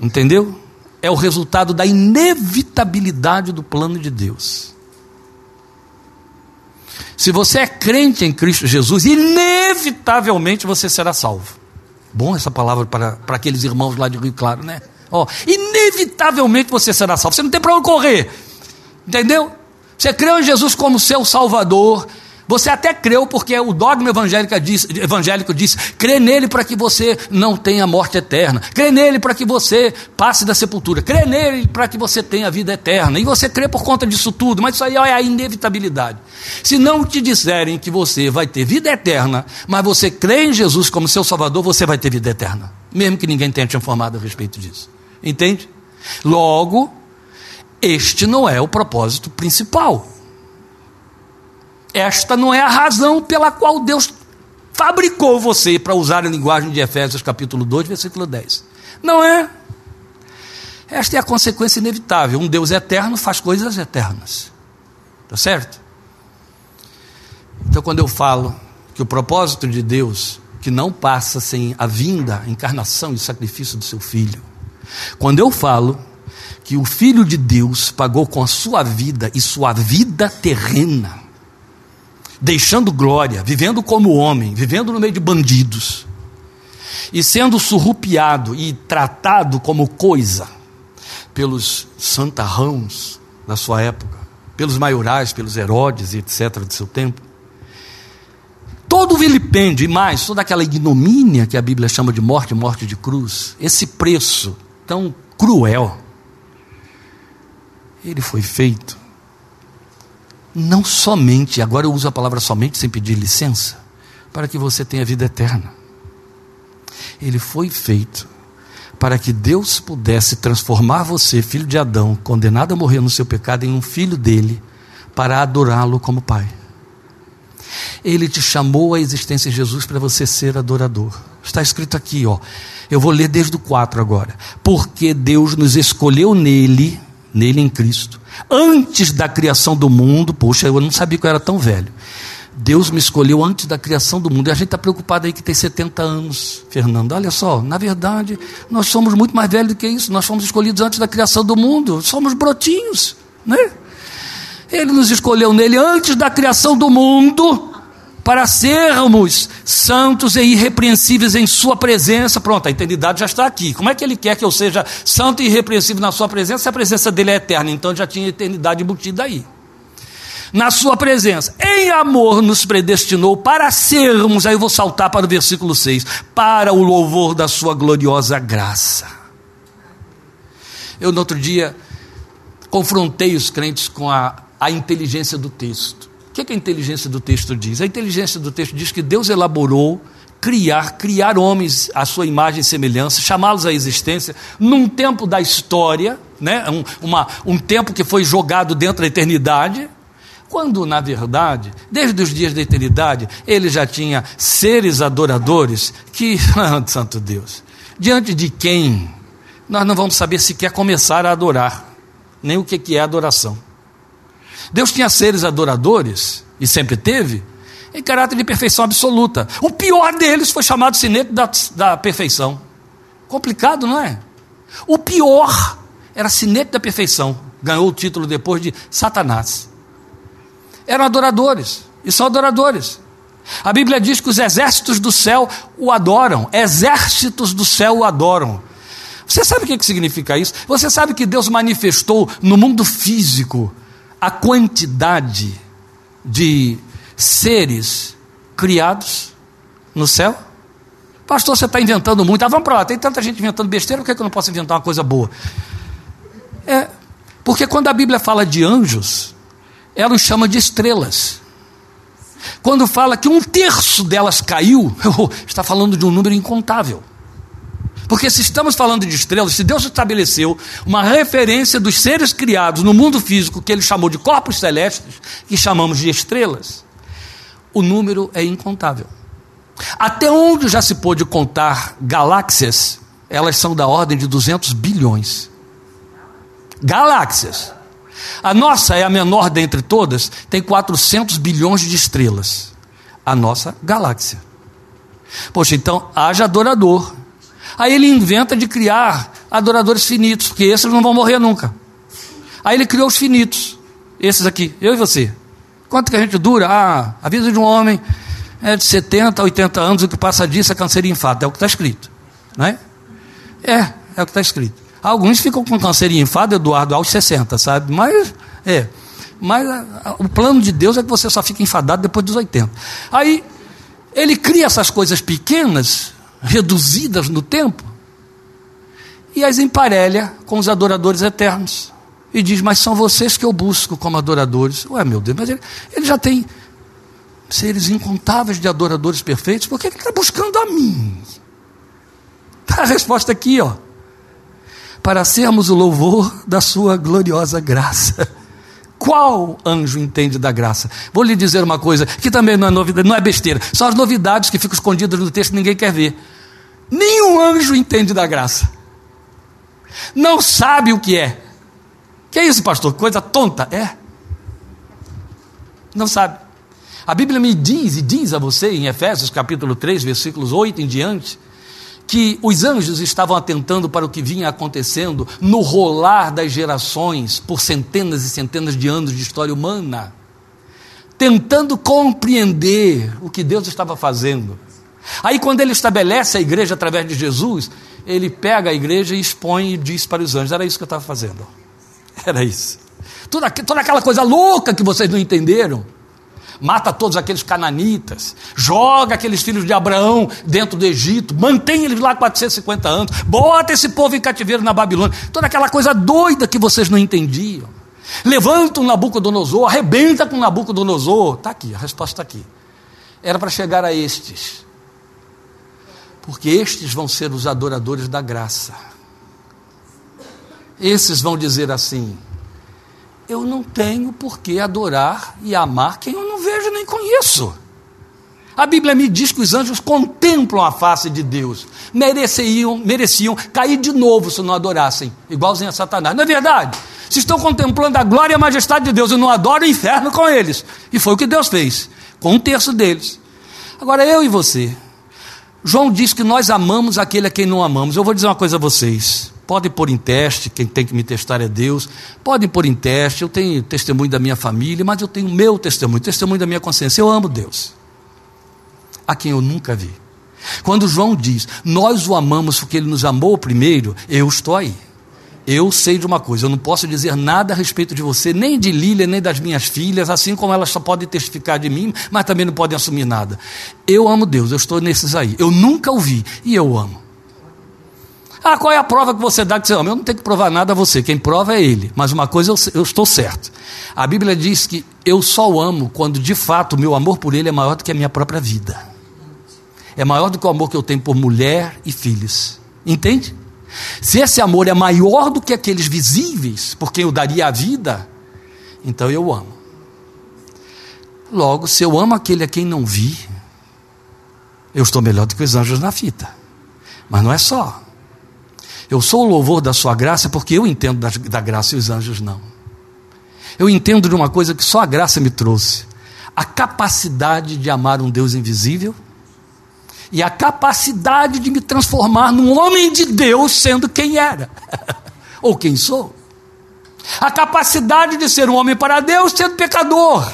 Entendeu? É o resultado da inevitabilidade do plano de Deus. Se você é crente em Cristo Jesus, inevitavelmente você será salvo. Bom essa palavra para, para aqueles irmãos lá de Rio Claro, né? Ó, inevitavelmente você será salvo. Você não tem para onde correr. Entendeu? Você creu em Jesus como seu Salvador, você até creu porque o dogma evangélico diz, evangélico diz crê nele para que você não tenha morte eterna, crê nele para que você passe da sepultura, crê nele para que você tenha vida eterna. E você crê por conta disso tudo, mas isso aí é a inevitabilidade. Se não te disserem que você vai ter vida eterna, mas você crê em Jesus como seu Salvador, você vai ter vida eterna, mesmo que ninguém tenha te informado a respeito disso. Entende? Logo, este não é o propósito principal. Esta não é a razão pela qual Deus fabricou você, para usar a linguagem de Efésios capítulo 2, versículo 10. Não é. Esta é a consequência inevitável. Um Deus eterno faz coisas eternas. Está certo? Então, quando eu falo que o propósito de Deus, que não passa sem a vinda, a encarnação e sacrifício do seu filho, quando eu falo que o filho de Deus pagou com a sua vida e sua vida terrena, deixando glória, vivendo como homem, vivendo no meio de bandidos, e sendo surrupiado e tratado como coisa pelos santarrãos da sua época, pelos maiorais, pelos Herodes e etc. do seu tempo. Todo vilipêndio e mais, toda aquela ignomínia que a Bíblia chama de morte, morte de cruz, esse preço tão cruel, ele foi feito não somente, agora eu uso a palavra somente sem pedir licença, para que você tenha vida eterna. Ele foi feito para que Deus pudesse transformar você, filho de Adão, condenado a morrer no seu pecado, em um filho dele, para adorá-lo como Pai. Ele te chamou à existência em Jesus para você ser adorador. Está escrito aqui, ó. Eu vou ler desde o 4 agora. Porque Deus nos escolheu nele, nele em Cristo, antes da criação do mundo. Poxa, eu não sabia que eu era tão velho. Deus me escolheu antes da criação do mundo. E a gente está preocupado aí que tem 70 anos, Fernando. Olha só, na verdade, nós somos muito mais velhos do que isso. Nós fomos escolhidos antes da criação do mundo. Somos brotinhos, né? Ele nos escolheu nele antes da criação do mundo para sermos santos e irrepreensíveis em Sua presença. Pronto, a eternidade já está aqui. Como é que Ele quer que eu seja santo e irrepreensível na Sua presença se a presença dele é eterna? Então já tinha eternidade embutida aí. Na Sua presença, em amor, nos predestinou para sermos, aí eu vou saltar para o versículo 6, para o louvor da Sua gloriosa graça. Eu, no outro dia, confrontei os crentes com a, a inteligência do texto. O que, é que a inteligência do texto diz? A inteligência do texto diz que Deus elaborou criar, criar homens à sua imagem e semelhança, chamá-los à existência num tempo da história, né? um, uma, um tempo que foi jogado dentro da eternidade, quando na verdade, desde os dias da eternidade, ele já tinha seres adoradores que, santo Deus, diante de quem nós não vamos saber sequer começar a adorar, nem o que é adoração. Deus tinha seres adoradores, e sempre teve, em caráter de perfeição absoluta. O pior deles foi chamado sinete da, da perfeição. Complicado, não é? O pior era sinete da perfeição. Ganhou o título depois de Satanás. Eram adoradores, e são adoradores. A Bíblia diz que os exércitos do céu o adoram, exércitos do céu o adoram. Você sabe o que significa isso? Você sabe que Deus manifestou no mundo físico a quantidade de seres criados no céu? Pastor, você está inventando muito. Ah, vamos para lá, tem tanta gente inventando besteira, por que eu não posso inventar uma coisa boa? É, porque quando a Bíblia fala de anjos, ela os chama de estrelas. Quando fala que um terço delas caiu, está falando de um número incontável. Porque se estamos falando de estrelas, se Deus estabeleceu uma referência dos seres criados no mundo físico, que ele chamou de corpos celestes, que chamamos de estrelas, o número é incontável. Até onde já se pôde contar galáxias, elas são da ordem de 200 bilhões. Galáxias. A nossa é a menor dentre todas, tem 400 bilhões de estrelas. A nossa galáxia. Poxa, então haja adorador Aí ele inventa de criar adoradores finitos, porque esses não vão morrer nunca. Aí ele criou os finitos, esses aqui, eu e você. Quanto que a gente dura? Ah, a vida de um homem é de 70 a 80 anos, o que passa disso é câncer e infarto, é o que está escrito. Não é? É, o que está escrito. Alguns ficam com câncer e infarto, Eduardo, aos 60, sabe? Mas, é. Mas a, a, o plano de Deus é que você só fique enfadado depois dos 80. Aí, ele cria essas coisas pequenas reduzidas no tempo, e as emparelha com os adoradores eternos. E diz: Mas são vocês que eu busco como adoradores. Ué, meu Deus, mas ele, ele já tem seres incontáveis de adoradores perfeitos, por que ele está buscando a mim? Está a resposta aqui, ó. Para sermos o louvor da sua gloriosa graça. Qual anjo entende da graça? Vou lhe dizer uma coisa que também não é novidade, não é besteira. São as novidades que ficam escondidas no texto que ninguém quer ver. Nenhum anjo entende da graça. Não sabe o que é. Que é isso, pastor? Coisa tonta? É. Não sabe. A Bíblia me diz e diz a você em Efésios capítulo 3, versículos 8 em diante, que os anjos estavam atentando para o que vinha acontecendo no rolar das gerações por centenas e centenas de anos de história humana, tentando compreender o que Deus estava fazendo. Aí, quando ele estabelece a igreja através de Jesus, ele pega a igreja e expõe e diz para os anjos: era isso que eu estava fazendo. Era isso. Toda, toda aquela coisa louca que vocês não entenderam. Mata todos aqueles cananitas, joga aqueles filhos de Abraão dentro do Egito, mantém eles lá 450 anos, bota esse povo em cativeiro na Babilônia. Toda aquela coisa doida que vocês não entendiam. Levanta um Nabucodonosor, arrebenta com Nabucodonosor. Está aqui, a resposta está aqui. Era para chegar a estes porque estes vão ser os adoradores da graça. Esses vão dizer assim: eu não tenho por que adorar e amar quem eu não vejo nem conheço. A Bíblia me diz que os anjos contemplam a face de Deus, mereciam, mereciam cair de novo se não adorassem, igualzinho a Satanás. Não é verdade? Se estão contemplando a glória e a majestade de Deus e não adoram o inferno com eles. E foi o que Deus fez, com um terço deles. Agora eu e você. João diz que nós amamos aquele a quem não amamos. Eu vou dizer uma coisa a vocês. Podem pôr em teste, quem tem que me testar é Deus. Podem pôr em teste, eu tenho testemunho da minha família, mas eu tenho meu testemunho, testemunho da minha consciência. Eu amo Deus, a quem eu nunca vi. Quando João diz, nós o amamos porque ele nos amou primeiro, eu estou aí. Eu sei de uma coisa, eu não posso dizer nada a respeito de você, nem de Lília, nem das minhas filhas, assim como elas só podem testificar de mim, mas também não podem assumir nada. Eu amo Deus, eu estou nesses aí. Eu nunca ouvi e eu amo. Ah, qual é a prova que você dá que você ama? Eu não tenho que provar nada a você, quem prova é Ele. Mas uma coisa eu, eu estou certo. A Bíblia diz que eu só o amo quando de fato o meu amor por Ele é maior do que a minha própria vida. É maior do que o amor que eu tenho por mulher e filhos. Entende? Se esse amor é maior do que aqueles visíveis, por quem eu daria a vida, então eu amo. Logo, se eu amo aquele a quem não vi, eu estou melhor do que os anjos na fita. Mas não é só. Eu sou o louvor da sua graça porque eu entendo da, da graça e os anjos não. Eu entendo de uma coisa que só a graça me trouxe: a capacidade de amar um Deus invisível e a capacidade de me transformar num homem de Deus sendo quem era ou quem sou. A capacidade de ser um homem para Deus sendo pecador.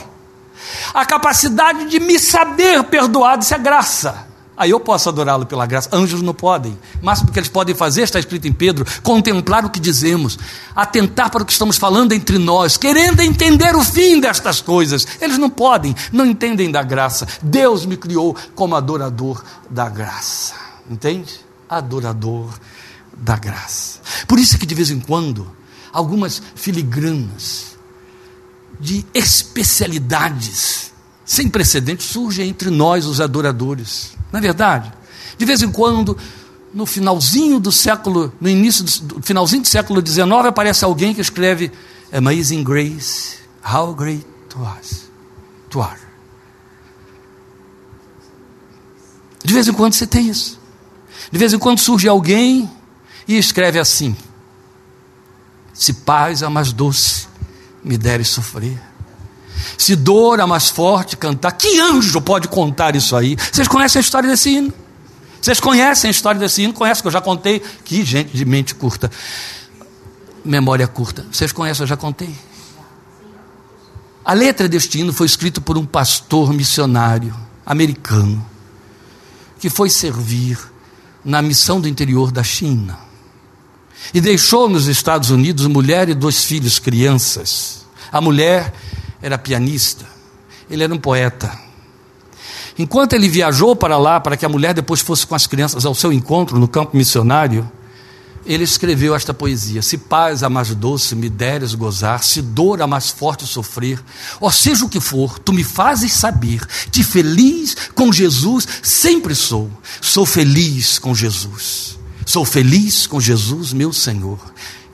A capacidade de me saber perdoado, isso é graça. Aí eu posso adorá-lo pela graça. Anjos não podem. O máximo que eles podem fazer, está escrito em Pedro, contemplar o que dizemos, atentar para o que estamos falando entre nós, querendo entender o fim destas coisas. Eles não podem, não entendem da graça. Deus me criou como adorador da graça. Entende? Adorador da graça. Por isso que de vez em quando, algumas filigranas de especialidades sem precedentes surgem entre nós, os adoradores. Não é verdade? De vez em quando, no finalzinho do século, no início do finalzinho do século XIX, aparece alguém que escreve Amazing Grace, how great to us, to are. De vez em quando você tem isso. De vez em quando surge alguém e escreve assim: Se paz é mais doce me deres sofrer, se dor a mais forte cantar, que anjo pode contar isso aí? Vocês conhecem a história desse hino? Vocês conhecem a história desse hino? Conhecem, que eu já contei. Que gente de mente curta. Memória curta. Vocês conhecem, eu já contei. A letra deste hino foi escrita por um pastor missionário americano que foi servir na missão do interior da China. E deixou nos Estados Unidos mulher e dois filhos, crianças. A mulher era pianista, ele era um poeta. Enquanto ele viajou para lá, para que a mulher depois fosse com as crianças ao seu encontro no campo missionário, ele escreveu esta poesia: Se paz a mais doce me deres gozar, se dor a mais forte sofrer, ou seja o que for, tu me fazes saber que feliz com Jesus sempre sou. Sou feliz com Jesus. Sou feliz com Jesus, meu Senhor.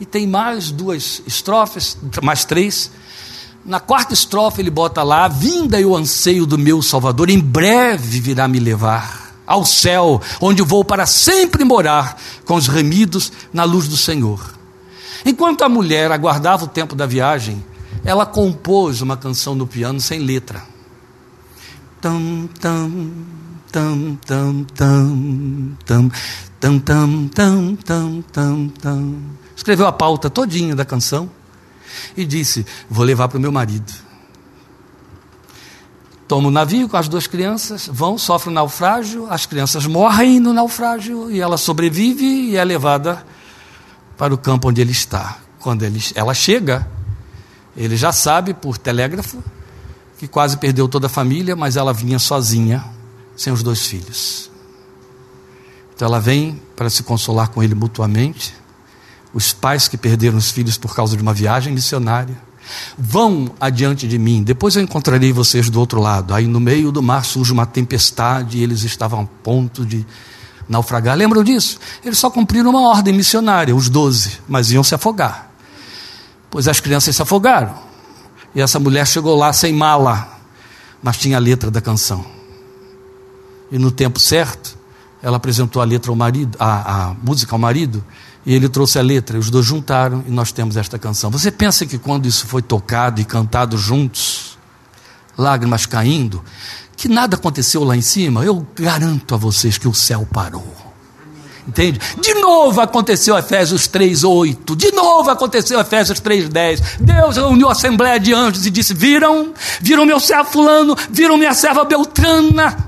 E tem mais duas estrofes, mais três. Na quarta estrofe ele bota lá: Vinda e o anseio do meu Salvador, em breve virá me levar ao céu, onde vou para sempre morar com os remidos na luz do Senhor. Enquanto a mulher aguardava o tempo da viagem, ela compôs uma canção no piano sem letra. Tam, tam, tam, tam, tam, tam, tam, tam, tam, tam, tam. Escreveu a pauta todinha da canção e disse: Vou levar para o meu marido. Toma o navio com as duas crianças, vão, sofrem um naufrágio, as crianças morrem no naufrágio e ela sobrevive e é levada para o campo onde ele está. Quando ele, ela chega, ele já sabe por telégrafo que quase perdeu toda a família, mas ela vinha sozinha, sem os dois filhos. Então ela vem para se consolar com ele mutuamente os pais que perderam os filhos por causa de uma viagem missionária. Vão adiante de mim, depois eu encontrarei vocês do outro lado. Aí no meio do mar surge uma tempestade e eles estavam a ponto de naufragar. Lembram disso? Eles só cumpriram uma ordem missionária, os doze, mas iam se afogar. Pois as crianças se afogaram. E essa mulher chegou lá sem mala, mas tinha a letra da canção. E no tempo certo, ela apresentou a letra ao marido, a, a música ao marido, e ele trouxe a letra, os dois juntaram e nós temos esta canção. Você pensa que quando isso foi tocado e cantado juntos, lágrimas caindo, que nada aconteceu lá em cima? Eu garanto a vocês que o céu parou. Entende? De novo aconteceu Efésios 3:8. De novo aconteceu Efésios 3:10. Deus reuniu a assembleia de anjos e disse: "Viram? Viram meu servo fulano? Viram minha serva Beltrana?"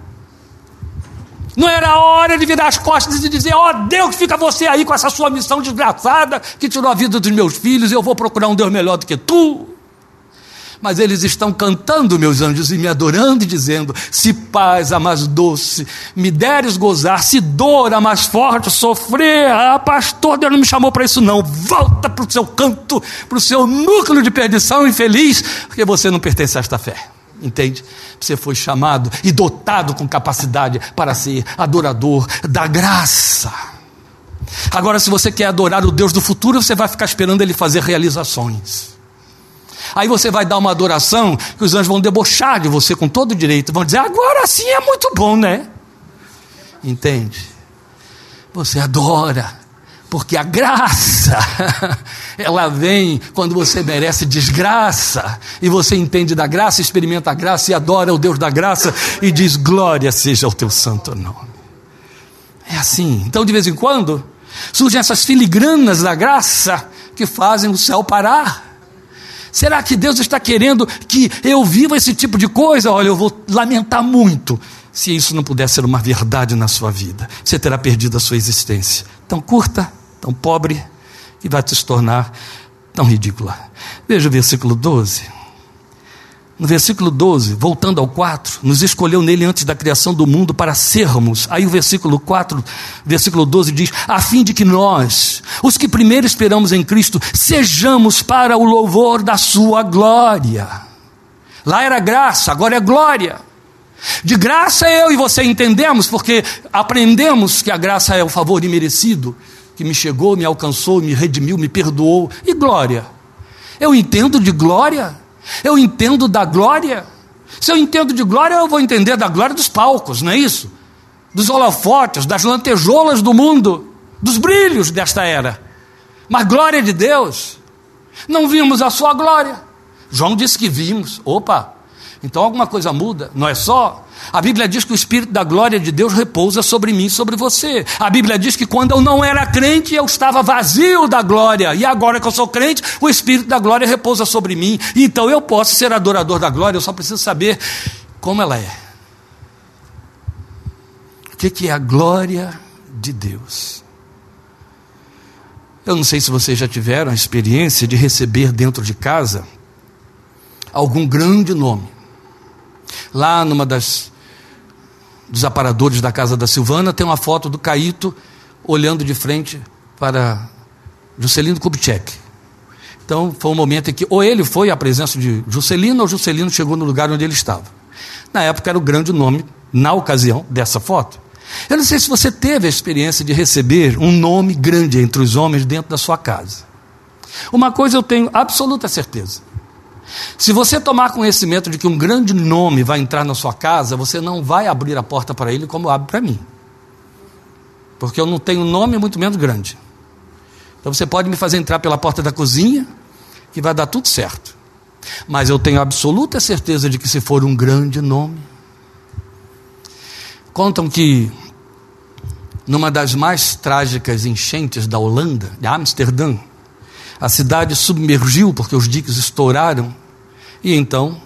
Não era hora de virar as costas e dizer: Ó oh, Deus, fica você aí com essa sua missão desgraçada que tirou a vida dos meus filhos, eu vou procurar um Deus melhor do que tu. Mas eles estão cantando, meus anjos, e me adorando e dizendo: Se paz a mais doce me deres gozar, se dor a mais forte sofrer, ah, pastor, Deus não me chamou para isso, não. Volta para o seu canto, para o seu núcleo de perdição infeliz, porque você não pertence a esta fé. Entende? Você foi chamado e dotado com capacidade para ser adorador da graça. Agora, se você quer adorar o Deus do futuro, você vai ficar esperando ele fazer realizações. Aí você vai dar uma adoração que os anjos vão debochar de você com todo direito, vão dizer: agora sim é muito bom, né? Entende? Você adora, porque a graça, ela vem quando você merece desgraça, e você entende da graça, experimenta a graça e adora o Deus da graça e diz: Glória seja o teu santo nome. É assim. Então, de vez em quando, surgem essas filigranas da graça que fazem o céu parar. Será que Deus está querendo que eu viva esse tipo de coisa? Olha, eu vou lamentar muito se isso não puder ser uma verdade na sua vida. Você terá perdido a sua existência. Tão curta, tão pobre, que vai se tornar tão ridícula. Veja o versículo 12. No versículo 12, voltando ao 4, nos escolheu nele antes da criação do mundo para sermos. Aí o versículo 4, versículo 12 diz: a fim de que nós, os que primeiro esperamos em Cristo, sejamos para o louvor da sua glória. Lá era graça, agora é glória. De graça eu e você entendemos, porque aprendemos que a graça é o favor imerecido, que me chegou, me alcançou, me redimiu, me perdoou. E glória? Eu entendo de glória eu entendo da glória. Se eu entendo de glória, eu vou entender da glória dos palcos, não é isso? Dos holofotes, das lantejoulas do mundo, dos brilhos desta era. Mas glória de Deus, não vimos a sua glória. João disse que vimos. Opa, então alguma coisa muda, não é só. A Bíblia diz que o Espírito da glória de Deus repousa sobre mim e sobre você. A Bíblia diz que quando eu não era crente, eu estava vazio da glória. E agora que eu sou crente, o Espírito da glória repousa sobre mim. Então eu posso ser adorador da glória, eu só preciso saber como ela é. O que é a glória de Deus? Eu não sei se vocês já tiveram a experiência de receber dentro de casa algum grande nome Lá numa das dos aparadores da casa da Silvana tem uma foto do Caíto olhando de frente para Juscelino Kubitschek. Então foi um momento em que ou ele foi à presença de Juscelino ou Juscelino chegou no lugar onde ele estava. Na época era o grande nome, na ocasião dessa foto. Eu não sei se você teve a experiência de receber um nome grande entre os homens dentro da sua casa. Uma coisa eu tenho absoluta certeza: se você tomar conhecimento de que um grande nome vai entrar na sua casa, você não vai abrir a porta para ele como abre para mim. Porque eu não tenho nome, muito menos grande. Então você pode me fazer entrar pela porta da cozinha, que vai dar tudo certo. Mas eu tenho absoluta certeza de que se for um grande nome. Contam que numa das mais trágicas enchentes da Holanda, de Amsterdã, a cidade submergiu porque os diques estouraram. E então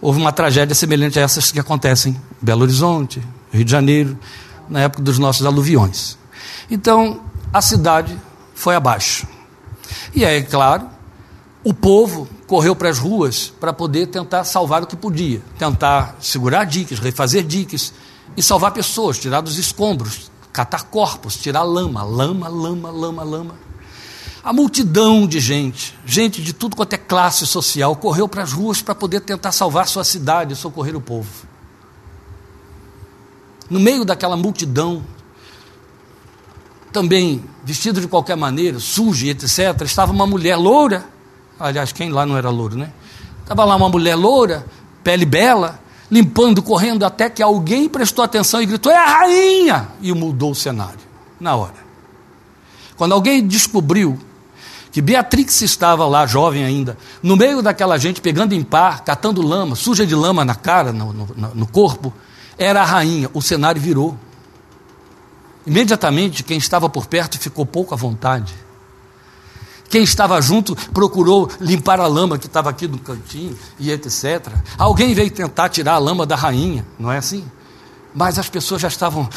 houve uma tragédia semelhante a essas que acontecem em Belo Horizonte, Rio de Janeiro, na época dos nossos aluviões. Então a cidade foi abaixo. E aí, é claro, o povo correu para as ruas para poder tentar salvar o que podia, tentar segurar diques, refazer diques e salvar pessoas, tirar dos escombros, catar corpos, tirar lama, lama, lama, lama, lama. A multidão de gente, gente de tudo quanto é classe social, correu para as ruas para poder tentar salvar sua cidade e socorrer o povo. No meio daquela multidão, também vestido de qualquer maneira, sujo etc., estava uma mulher loura. Aliás, quem lá não era louro, né? Estava lá uma mulher loura, pele bela, limpando, correndo, até que alguém prestou atenção e gritou: É a rainha! E mudou o cenário, na hora. Quando alguém descobriu que Beatrix estava lá, jovem ainda, no meio daquela gente, pegando em par, catando lama, suja de lama na cara, no, no, no corpo, era a rainha. O cenário virou. Imediatamente, quem estava por perto ficou pouco à vontade. Quem estava junto procurou limpar a lama que estava aqui no cantinho e etc. Alguém veio tentar tirar a lama da rainha, não é assim? Mas as pessoas já estavam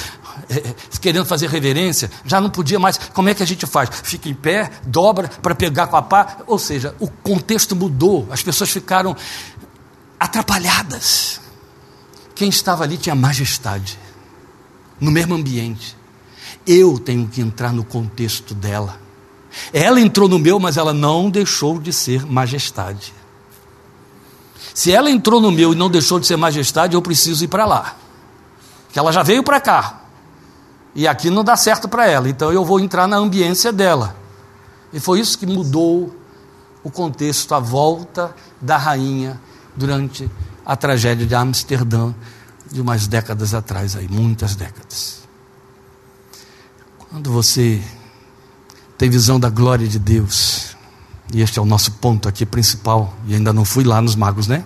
querendo fazer reverência, já não podia mais. Como é que a gente faz? Fica em pé, dobra para pegar com a pá. Ou seja, o contexto mudou, as pessoas ficaram atrapalhadas. Quem estava ali tinha majestade, no mesmo ambiente. Eu tenho que entrar no contexto dela. Ela entrou no meu, mas ela não deixou de ser majestade. Se ela entrou no meu e não deixou de ser majestade, eu preciso ir para lá. Que ela já veio para cá. E aqui não dá certo para ela. Então eu vou entrar na ambiência dela. E foi isso que mudou o contexto, a volta da rainha durante a tragédia de Amsterdã de umas décadas atrás aí, muitas décadas. Quando você tem visão da glória de Deus, e este é o nosso ponto aqui principal, e ainda não fui lá nos magos, né?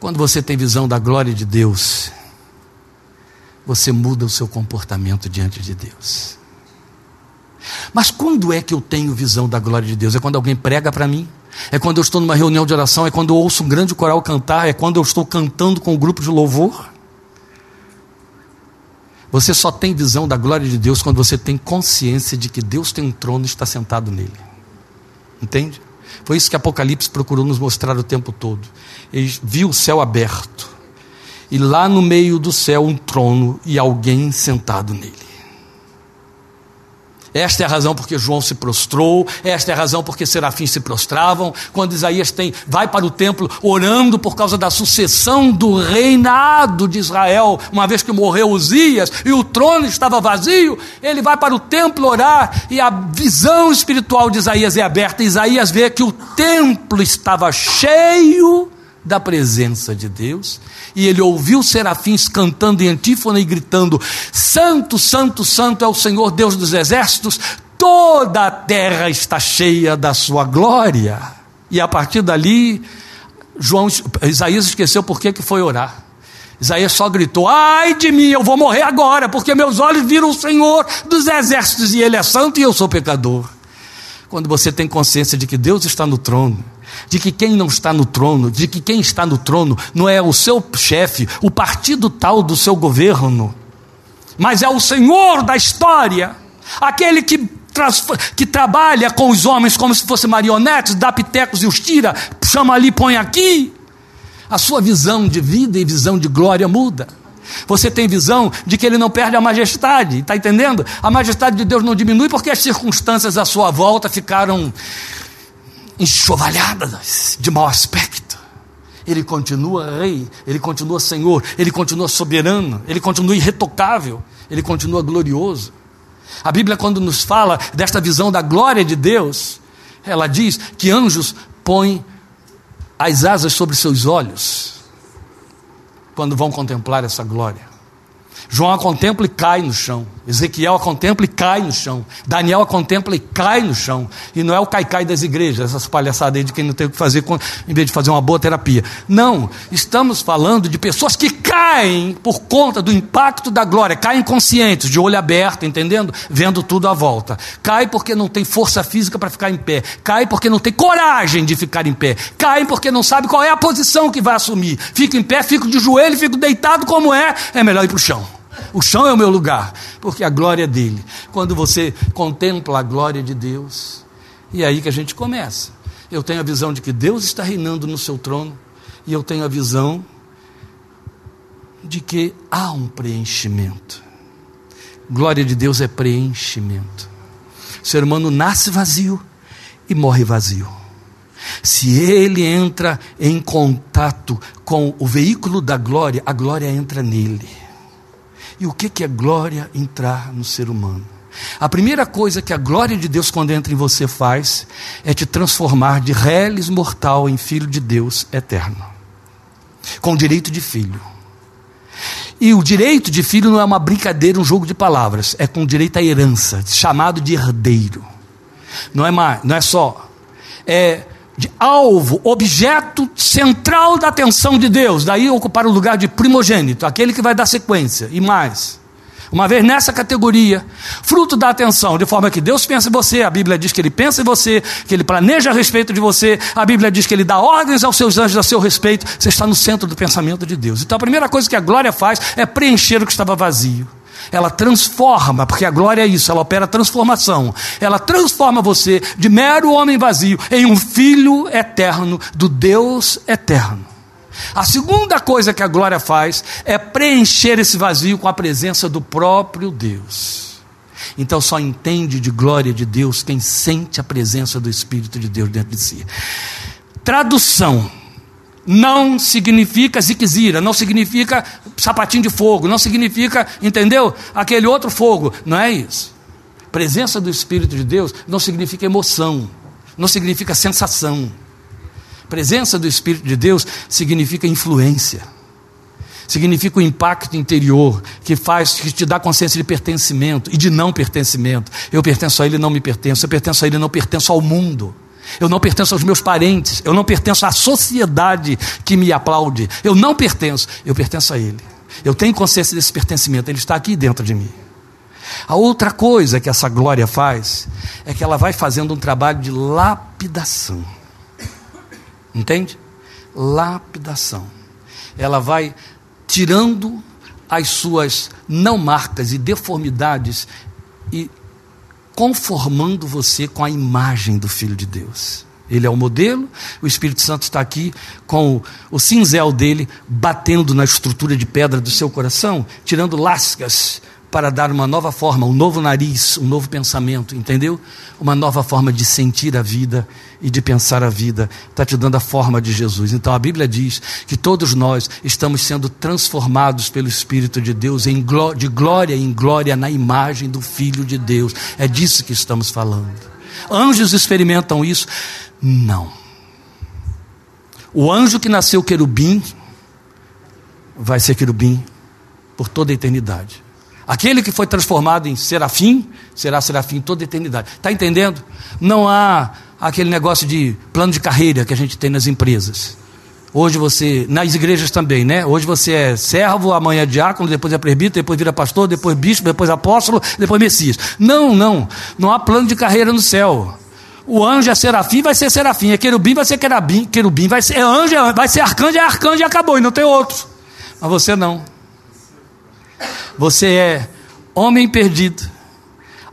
Quando você tem visão da glória de Deus, você muda o seu comportamento diante de Deus. Mas quando é que eu tenho visão da glória de Deus? É quando alguém prega para mim? É quando eu estou numa reunião de oração? É quando eu ouço um grande coral cantar? É quando eu estou cantando com um grupo de louvor? Você só tem visão da glória de Deus quando você tem consciência de que Deus tem um trono e está sentado nele. Entende? Foi isso que Apocalipse procurou nos mostrar o tempo todo. Ele viu o céu aberto e lá no meio do céu um trono e alguém sentado nele. Esta é a razão porque João se prostrou, esta é a razão porque serafins se prostravam, quando Isaías tem, vai para o templo orando por causa da sucessão do reinado de Israel, uma vez que morreu Uzias e o trono estava vazio, ele vai para o templo orar e a visão espiritual de Isaías é aberta. Isaías vê que o templo estava cheio da presença de Deus, e ele ouviu serafins cantando em antífona e gritando: Santo, Santo, Santo é o Senhor Deus dos exércitos, toda a terra está cheia da sua glória. E a partir dali, João, Isaías esqueceu por que foi orar. Isaías só gritou: Ai de mim, eu vou morrer agora, porque meus olhos viram o Senhor dos exércitos e Ele é santo e eu sou pecador. Quando você tem consciência de que Deus está no trono, de que quem não está no trono, de que quem está no trono não é o seu chefe, o partido tal do seu governo, mas é o Senhor da história, aquele que, que trabalha com os homens como se fossem marionetes, dá pitecos e os tira, chama ali, põe aqui. A sua visão de vida e visão de glória muda. Você tem visão de que ele não perde a majestade, está entendendo? A majestade de Deus não diminui porque as circunstâncias à sua volta ficaram enxovalhadas, de mau aspecto. Ele continua rei, ele continua senhor, ele continua soberano, ele continua irretocável, ele continua glorioso. A Bíblia, quando nos fala desta visão da glória de Deus, ela diz que anjos põem as asas sobre seus olhos quando vão contemplar essa glória. João a contempla e cai no chão. Ezequiel a contempla e cai no chão. Daniel a contempla e cai no chão. E não é o cai-cai das igrejas, essas palhaçadas aí de quem não tem o que fazer em vez de fazer uma boa terapia. Não, estamos falando de pessoas que caem por conta do impacto da glória, caem conscientes, de olho aberto, entendendo? Vendo tudo à volta. Cai porque não tem força física para ficar em pé. Cai porque não tem coragem de ficar em pé. Cai porque não sabe qual é a posição que vai assumir. Fica em pé, fico de joelho, fico deitado como é, é melhor ir para o chão. O chão é o meu lugar, porque a glória é dele. Quando você contempla a glória de Deus, e é aí que a gente começa. Eu tenho a visão de que Deus está reinando no seu trono, e eu tenho a visão de que há um preenchimento. Glória de Deus é preenchimento. O ser humano nasce vazio e morre vazio. Se ele entra em contato com o veículo da glória, a glória entra nele. E o que é glória entrar no ser humano? A primeira coisa que a glória de Deus, quando entra em você, faz é te transformar de reles mortal em filho de Deus eterno, com direito de filho. E o direito de filho não é uma brincadeira, um jogo de palavras, é com direito à herança, chamado de herdeiro. Não é mais, não é só. É de alvo, objeto central da atenção de Deus. Daí ocupar o lugar de primogênito, aquele que vai dar sequência e mais. Uma vez nessa categoria, fruto da atenção, de forma que Deus pensa em você, a Bíblia diz que Ele pensa em você, que Ele planeja a respeito de você, a Bíblia diz que Ele dá ordens aos seus anjos a seu respeito, você está no centro do pensamento de Deus. Então a primeira coisa que a glória faz é preencher o que estava vazio. Ela transforma, porque a glória é isso, ela opera transformação. Ela transforma você de mero homem vazio em um filho eterno do Deus eterno. A segunda coisa que a glória faz é preencher esse vazio com a presença do próprio Deus. Então só entende de glória de Deus quem sente a presença do Espírito de Deus dentro de si. Tradução não significa ziquezira, não significa sapatinho de fogo, não significa, entendeu? Aquele outro fogo, não é isso. Presença do Espírito de Deus não significa emoção, não significa sensação. Presença do Espírito de Deus significa influência. Significa o impacto interior que faz, que te dá consciência de pertencimento e de não pertencimento. Eu pertenço a Ele, não me pertenço. Eu pertenço a Ele, não pertenço ao mundo. Eu não pertenço aos meus parentes. Eu não pertenço à sociedade que me aplaude. Eu não pertenço. Eu pertenço a Ele. Eu tenho consciência desse pertencimento. Ele está aqui dentro de mim. A outra coisa que essa glória faz é que ela vai fazendo um trabalho de lapidação. Entende? Lapidação. Ela vai tirando as suas não marcas e deformidades e conformando você com a imagem do Filho de Deus. Ele é o modelo, o Espírito Santo está aqui com o cinzel dele batendo na estrutura de pedra do seu coração, tirando lascas para dar uma nova forma, um novo nariz, um novo pensamento, entendeu? Uma nova forma de sentir a vida e de pensar a vida. Está te dando a forma de Jesus. Então a Bíblia diz que todos nós estamos sendo transformados pelo Espírito de Deus em gló de glória em glória na imagem do Filho de Deus. É disso que estamos falando. Anjos experimentam isso? Não. O anjo que nasceu querubim vai ser querubim por toda a eternidade. Aquele que foi transformado em serafim, será serafim toda a eternidade. Está entendendo? Não há aquele negócio de plano de carreira que a gente tem nas empresas. Hoje você, nas igrejas também, né? Hoje você é servo, amanhã é diácono, depois é presbítero, depois vira pastor, depois bispo, depois apóstolo, depois messias. Não, não. Não há plano de carreira no céu. O anjo é serafim, vai ser serafim. É querubim, vai ser querubim. Querubim vai ser é anjo, vai ser arcanjo, é arcanjo e acabou. E não tem outro. Mas você não. Você é homem perdido.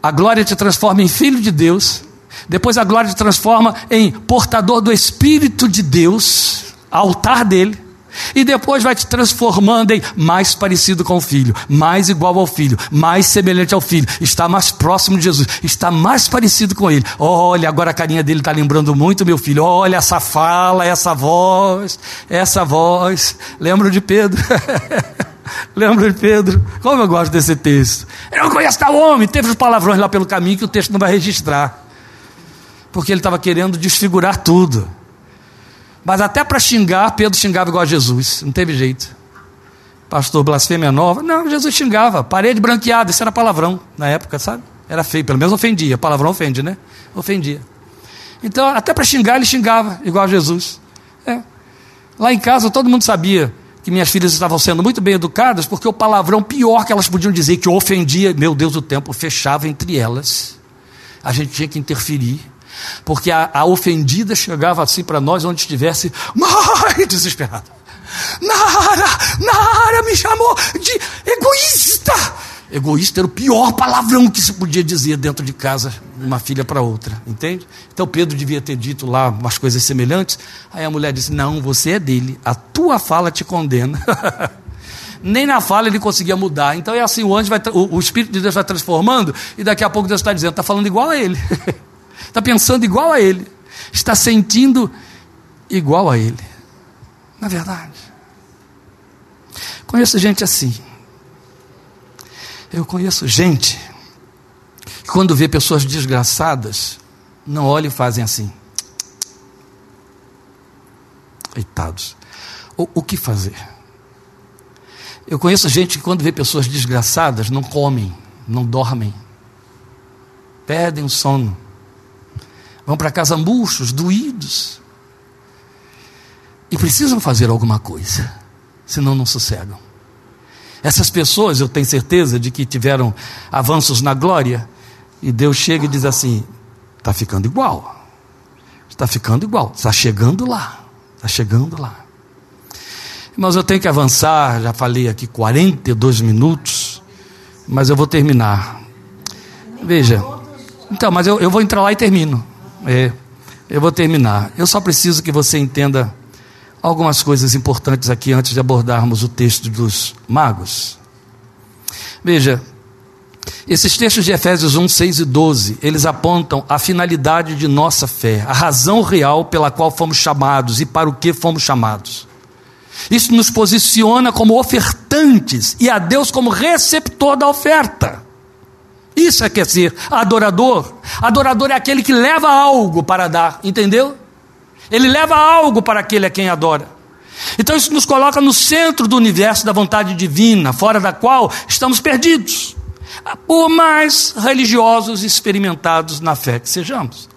A glória te transforma em filho de Deus. Depois a glória te transforma em portador do Espírito de Deus, altar dele. E depois vai te transformando em mais parecido com o filho, mais igual ao filho, mais semelhante ao filho, está mais próximo de Jesus, está mais parecido com ele. Olha, agora a carinha dele está lembrando muito meu filho. Olha essa fala, essa voz, essa voz. Lembro de Pedro. Lembra de Pedro? Como eu gosto desse texto. Eu não conheço tal homem. Teve os palavrões lá pelo caminho que o texto não vai registrar. Porque ele estava querendo desfigurar tudo. Mas até para xingar, Pedro xingava igual a Jesus. Não teve jeito. Pastor, blasfêmia nova. Não, Jesus xingava. Parede branqueada. Isso era palavrão na época, sabe? Era feio. Pelo menos ofendia. Palavrão ofende, né? Ofendia. Então, até para xingar, ele xingava igual a Jesus. É. Lá em casa, todo mundo sabia que minhas filhas estavam sendo muito bem educadas, porque o palavrão pior que elas podiam dizer, que ofendia, meu Deus, o tempo fechava entre elas. A gente tinha que interferir, porque a, a ofendida chegava assim para nós, onde estivesse, mais desesperada. Nara, Nara me chamou de egoísta. Egoísta era o pior palavrão que se podia dizer dentro de casa, uma filha para outra, entende? Então Pedro devia ter dito lá umas coisas semelhantes. Aí a mulher disse: Não, você é dele, a tua fala te condena. Nem na fala ele conseguia mudar. Então é assim: o anjo vai, o, o Espírito de Deus vai transformando, e daqui a pouco Deus está dizendo: está falando igual a ele, está pensando igual a ele, está sentindo igual a ele. Na verdade, conheço gente assim. Eu conheço gente que quando vê pessoas desgraçadas, não olham e fazem assim. Coitados. O, o que fazer? Eu conheço gente que quando vê pessoas desgraçadas, não comem, não dormem, perdem o sono, vão para casa murchos, doídos, e precisam fazer alguma coisa, senão não sossegam. Essas pessoas, eu tenho certeza de que tiveram avanços na glória, e Deus chega e diz assim: está ficando igual, está ficando igual, está chegando lá, está chegando lá. Mas eu tenho que avançar, já falei aqui 42 minutos, mas eu vou terminar. Veja, então, mas eu, eu vou entrar lá e termino. É, eu vou terminar. Eu só preciso que você entenda algumas coisas importantes aqui antes de abordarmos o texto dos magos. Veja, esses textos de Efésios 1, 6 e 12, eles apontam a finalidade de nossa fé, a razão real pela qual fomos chamados e para o que fomos chamados. Isso nos posiciona como ofertantes e a Deus como receptor da oferta. Isso é que é ser adorador. Adorador é aquele que leva algo para dar, entendeu? Ele leva algo para aquele a quem adora. Então isso nos coloca no centro do universo da vontade divina, fora da qual estamos perdidos, por mais religiosos experimentados na fé que sejamos.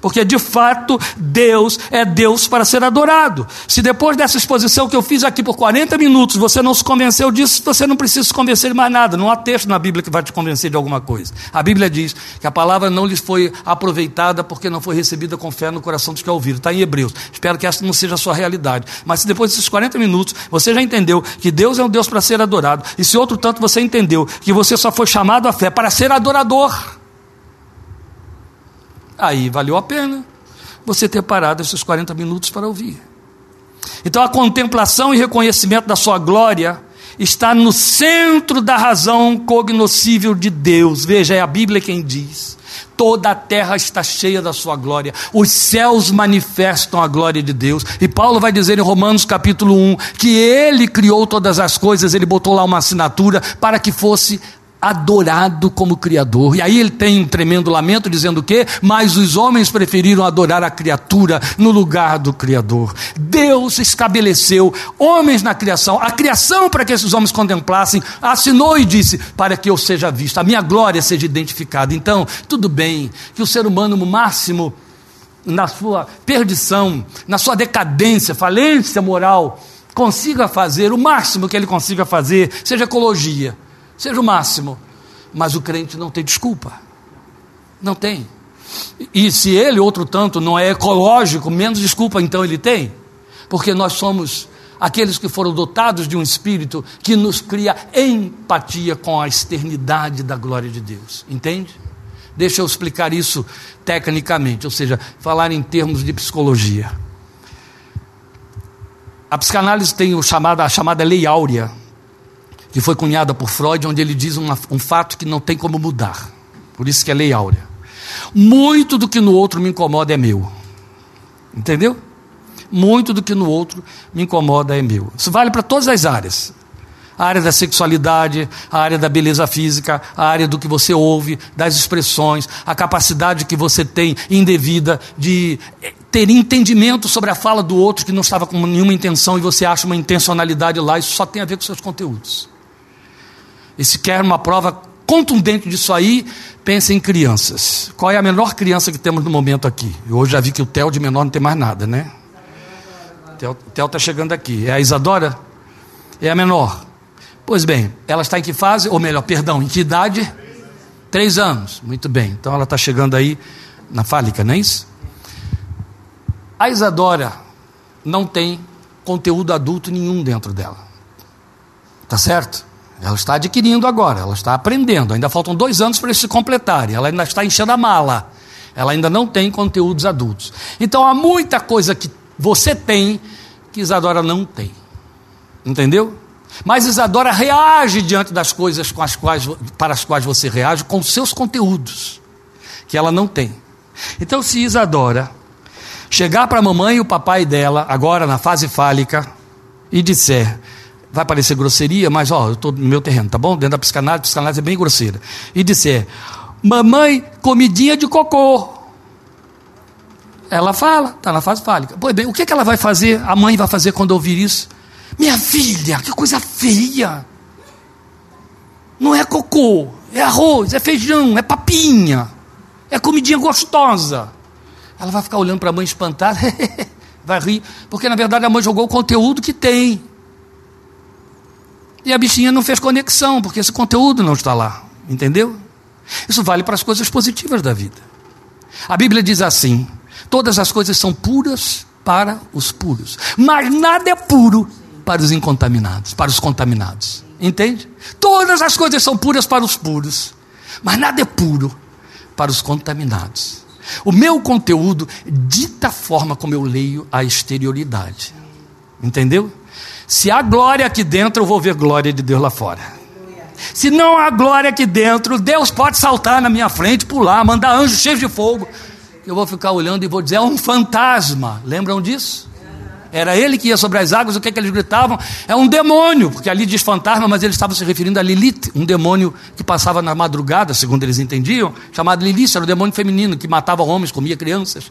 Porque de fato Deus é Deus para ser adorado. Se depois dessa exposição que eu fiz aqui por 40 minutos você não se convenceu disso, você não precisa se convencer de mais nada. Não há texto na Bíblia que vai te convencer de alguma coisa. A Bíblia diz que a palavra não lhes foi aproveitada porque não foi recebida com fé no coração dos que a ouviram. Está em Hebreus. Espero que essa não seja a sua realidade. Mas se depois desses 40 minutos você já entendeu que Deus é um Deus para ser adorado, e se outro tanto você entendeu que você só foi chamado à fé para ser adorador Aí valeu a pena você ter parado esses 40 minutos para ouvir. Então a contemplação e reconhecimento da sua glória está no centro da razão cognoscível de Deus. Veja, é a Bíblia quem diz. Toda a terra está cheia da sua glória, os céus manifestam a glória de Deus. E Paulo vai dizer em Romanos capítulo 1 que ele criou todas as coisas, ele botou lá uma assinatura para que fosse adorado como Criador. E aí ele tem um tremendo lamento dizendo o quê? Mas os homens preferiram adorar a criatura no lugar do Criador. Deus estabeleceu homens na criação, a criação para que esses homens contemplassem, assinou e disse: para que eu seja visto, a minha glória seja identificada. Então, tudo bem que o ser humano, no máximo, na sua perdição, na sua decadência, falência moral, consiga fazer o máximo que ele consiga fazer, seja ecologia seja o máximo. Mas o crente não tem desculpa. Não tem. E se ele, outro tanto, não é ecológico, menos desculpa então ele tem. Porque nós somos aqueles que foram dotados de um espírito que nos cria empatia com a externidade da glória de Deus. Entende? Deixa eu explicar isso tecnicamente, ou seja, falar em termos de psicologia. A psicanálise tem o chamado, a chamada lei áurea que foi cunhada por Freud, onde ele diz uma, um fato que não tem como mudar. Por isso que é lei áurea. Muito do que no outro me incomoda é meu. Entendeu? Muito do que no outro me incomoda é meu. Isso vale para todas as áreas. A área da sexualidade, a área da beleza física, a área do que você ouve, das expressões, a capacidade que você tem indevida de eh, ter entendimento sobre a fala do outro que não estava com nenhuma intenção e você acha uma intencionalidade lá, isso só tem a ver com seus conteúdos. E se quer uma prova contundente disso aí, pense em crianças. Qual é a menor criança que temos no momento aqui? Eu hoje já vi que o Theo de menor não tem mais nada, né? O Theo está chegando aqui. É a Isadora? É a menor. Pois bem, ela está em que fase? Ou melhor, perdão, em que idade? Três anos. Muito bem. Então ela está chegando aí na fálica, não é isso? A Isadora não tem conteúdo adulto nenhum dentro dela. Tá certo? Ela está adquirindo agora, ela está aprendendo. Ainda faltam dois anos para eles se completarem. Ela ainda está enchendo a mala. Ela ainda não tem conteúdos adultos. Então há muita coisa que você tem que Isadora não tem. Entendeu? Mas Isadora reage diante das coisas com as quais, para as quais você reage com seus conteúdos, que ela não tem. Então, se Isadora chegar para a mamãe e o papai dela, agora na fase fálica, e disser: vai parecer grosseria, mas ó, eu estou no meu terreno, tá bom? Dentro da psicanálise, a psicanálise é bem grosseira. E disser, Mamãe, comidinha de cocô. Ela fala, está na fase fálica. Pois bem, o que, é que ela vai fazer? A mãe vai fazer quando ouvir isso? Minha filha, que coisa feia. Não é cocô, é arroz, é feijão, é papinha, é comidinha gostosa. Ela vai ficar olhando para a mãe espantada, vai rir, porque na verdade a mãe jogou o conteúdo que tem. E a bichinha não fez conexão, porque esse conteúdo não está lá. Entendeu? Isso vale para as coisas positivas da vida. A Bíblia diz assim: todas as coisas são puras para os puros, mas nada é puro para os incontaminados, para os contaminados. Entende? Todas as coisas são puras para os puros, mas nada é puro para os contaminados. O meu conteúdo dita a forma como eu leio a exterioridade. Entendeu? Se há glória aqui dentro, eu vou ver glória de Deus lá fora. Se não há glória aqui dentro, Deus pode saltar na minha frente, pular, mandar anjos cheios de fogo. Eu vou ficar olhando e vou dizer: é um fantasma. Lembram disso? Era ele que ia sobre as águas, o que, é que eles gritavam? É um demônio, porque ali diz fantasma, mas eles estavam se referindo a Lilith, um demônio que passava na madrugada, segundo eles entendiam, chamado Lilith, era um demônio feminino que matava homens, comia crianças.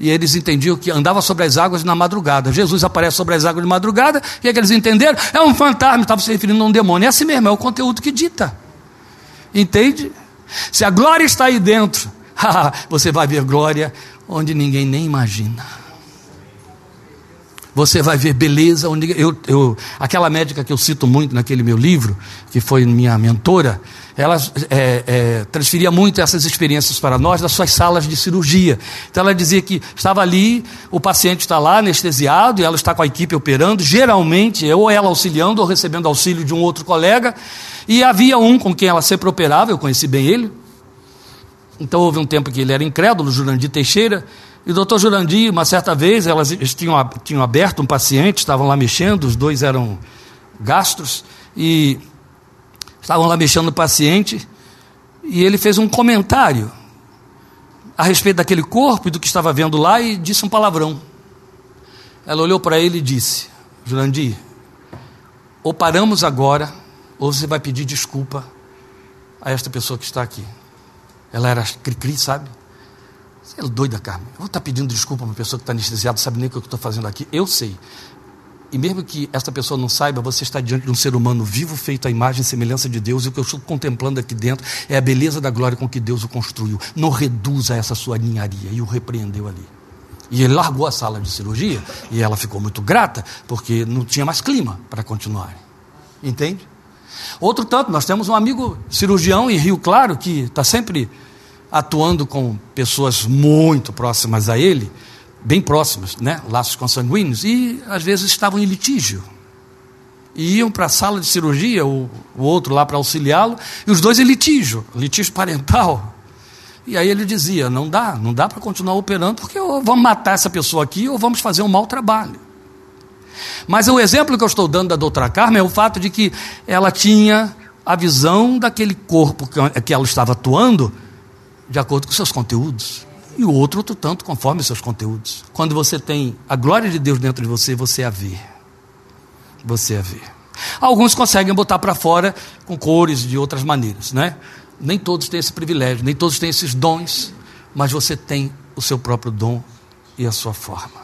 E eles entendiam que andava sobre as águas na madrugada. Jesus aparece sobre as águas de madrugada, e é que eles entenderam? É um fantasma, estava se referindo a um demônio. É assim mesmo, é o conteúdo que dita. Entende? Se a glória está aí dentro, você vai ver glória onde ninguém nem imagina. Você vai ver beleza onde eu, eu, aquela médica que eu cito muito naquele meu livro, que foi minha mentora, ela é, é, transferia muito essas experiências para nós das suas salas de cirurgia. Então ela dizia que estava ali, o paciente está lá anestesiado e ela está com a equipe operando, geralmente ou ela auxiliando ou recebendo auxílio de um outro colega. E havia um com quem ela sempre operava, eu conheci bem ele. Então houve um tempo que ele era incrédulo, Jurandir Teixeira, e o doutor Jurandir, uma certa vez, elas tinham, tinham aberto um paciente, estavam lá mexendo, os dois eram gastros, e estavam lá mexendo no paciente, e ele fez um comentário a respeito daquele corpo e do que estava vendo lá e disse um palavrão. Ela olhou para ele e disse: Jurandir, ou paramos agora, ou você vai pedir desculpa a esta pessoa que está aqui. Ela era cri-cri, sabe? Você é doida, Carmen. Eu vou estar pedindo desculpa para uma pessoa que está anestesiada, sabe nem o que eu estou fazendo aqui. Eu sei. E mesmo que esta pessoa não saiba, você está diante de um ser humano vivo, feito à imagem e semelhança de Deus, e o que eu estou contemplando aqui dentro é a beleza da glória com que Deus o construiu. Não reduza essa sua ninharia. E o repreendeu ali. E ele largou a sala de cirurgia, e ela ficou muito grata, porque não tinha mais clima para continuar. Entende? Outro tanto, nós temos um amigo cirurgião em Rio Claro, que está sempre atuando com pessoas muito próximas a ele, bem próximas, né? laços consanguíneos, e às vezes estavam em litígio. E iam para a sala de cirurgia, o, o outro lá para auxiliá-lo, e os dois em litígio, litígio parental. E aí ele dizia: não dá, não dá para continuar operando, porque ou vamos matar essa pessoa aqui ou vamos fazer um mau trabalho. Mas o exemplo que eu estou dando da doutora Carmen é o fato de que ela tinha a visão daquele corpo que ela estava atuando de acordo com seus conteúdos. E o outro, outro tanto, conforme seus conteúdos. Quando você tem a glória de Deus dentro de você, você a vê. Você a vê. Alguns conseguem botar para fora com cores de outras maneiras, né? Nem todos têm esse privilégio, nem todos têm esses dons, mas você tem o seu próprio dom e a sua forma.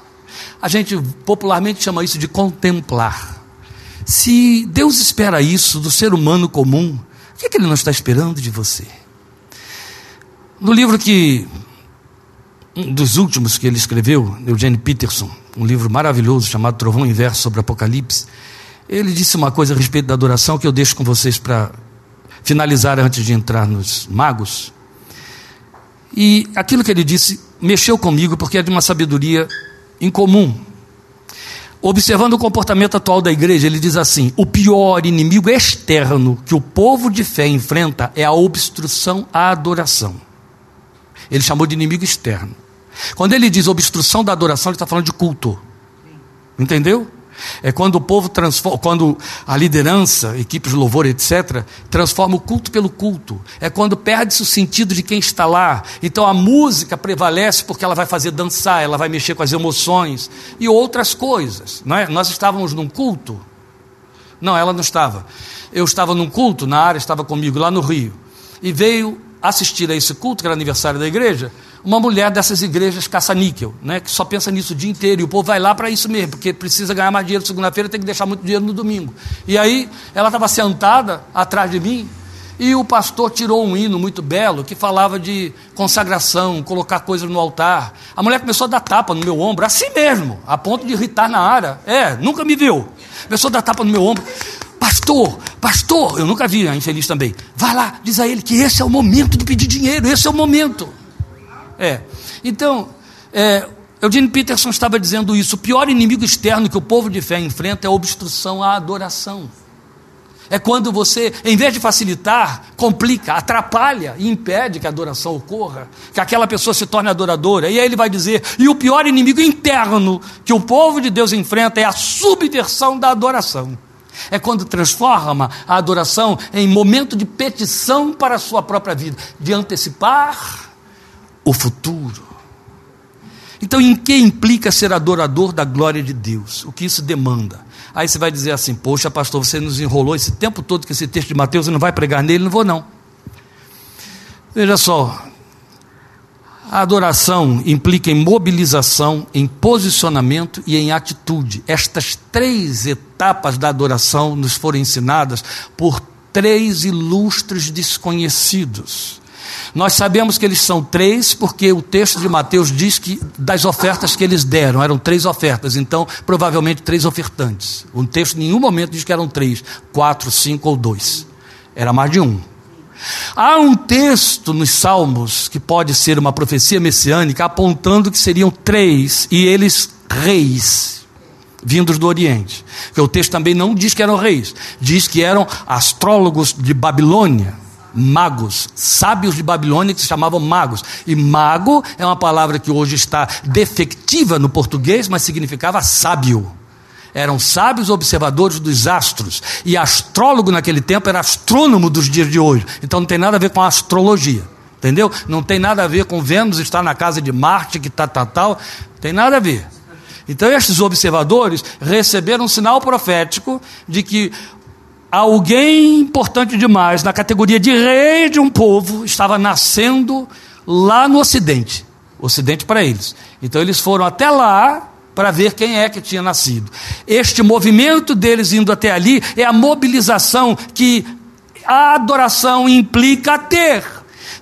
A gente popularmente chama isso de contemplar. Se Deus espera isso do ser humano comum, o que, é que Ele não está esperando de você? No livro que, um dos últimos que ele escreveu, Eugene Peterson, um livro maravilhoso chamado Trovão Inverso sobre Apocalipse, ele disse uma coisa a respeito da adoração que eu deixo com vocês para finalizar antes de entrar nos magos. E aquilo que ele disse mexeu comigo porque é de uma sabedoria incomum. Observando o comportamento atual da igreja, ele diz assim: o pior inimigo externo que o povo de fé enfrenta é a obstrução à adoração. Ele chamou de inimigo externo. Quando ele diz obstrução da adoração, ele está falando de culto. Entendeu? É quando o povo transforma, quando a liderança, equipes de louvor, etc., transforma o culto pelo culto. É quando perde-se o sentido de quem está lá. Então a música prevalece porque ela vai fazer dançar, ela vai mexer com as emoções e outras coisas. Não é? Nós estávamos num culto. Não, ela não estava. Eu estava num culto, na área estava comigo, lá no Rio. E veio assistir a esse culto, que era aniversário da igreja, uma mulher dessas igrejas caça-níquel, né, que só pensa nisso o dia inteiro, e o povo vai lá para isso mesmo, porque precisa ganhar mais dinheiro segunda-feira, tem que deixar muito dinheiro no domingo. E aí, ela estava sentada atrás de mim, e o pastor tirou um hino muito belo que falava de consagração, colocar coisas no altar. A mulher começou a dar tapa no meu ombro, assim mesmo, a ponto de irritar na área. É, nunca me viu. Começou a dar tapa no meu ombro. Pastor, pastor, eu nunca vi a infeliz também. Vai lá, diz a ele que esse é o momento de pedir dinheiro, esse é o momento. É. Então, é, Eugene Peterson estava dizendo isso. O pior inimigo externo que o povo de fé enfrenta é a obstrução à adoração. É quando você, em vez de facilitar, complica, atrapalha e impede que a adoração ocorra, que aquela pessoa se torne adoradora. E aí ele vai dizer: e o pior inimigo interno que o povo de Deus enfrenta é a subversão da adoração. É quando transforma a adoração em momento de petição para a sua própria vida, de antecipar o futuro. Então, em que implica ser adorador da glória de Deus? O que isso demanda? Aí você vai dizer assim: Poxa, pastor, você nos enrolou esse tempo todo com esse texto de Mateus e não vai pregar nele? Não vou, não. Veja só, a adoração implica em mobilização, em posicionamento e em atitude. Estas três etapas da adoração nos foram ensinadas por três ilustres desconhecidos. Nós sabemos que eles são três, porque o texto de Mateus diz que das ofertas que eles deram, eram três ofertas, então provavelmente três ofertantes. O texto em nenhum momento diz que eram três, quatro, cinco ou dois. Era mais de um. Há um texto nos Salmos, que pode ser uma profecia messiânica, apontando que seriam três, e eles reis, vindos do Oriente. Porque o texto também não diz que eram reis, diz que eram astrólogos de Babilônia magos, sábios de Babilônia que se chamavam magos. E mago é uma palavra que hoje está defectiva no português, mas significava sábio. Eram sábios observadores dos astros. E astrólogo naquele tempo era astrônomo dos dias de hoje. Então não tem nada a ver com astrologia. Entendeu? Não tem nada a ver com Vênus estar na casa de Marte, que tal, tal, tal. Tem nada a ver. Então, estes observadores receberam um sinal profético de que alguém importante demais, na categoria de rei de um povo, estava nascendo lá no Ocidente. Ocidente para eles. Então eles foram até lá para ver quem é que tinha nascido. Este movimento deles indo até ali é a mobilização que a adoração implica ter.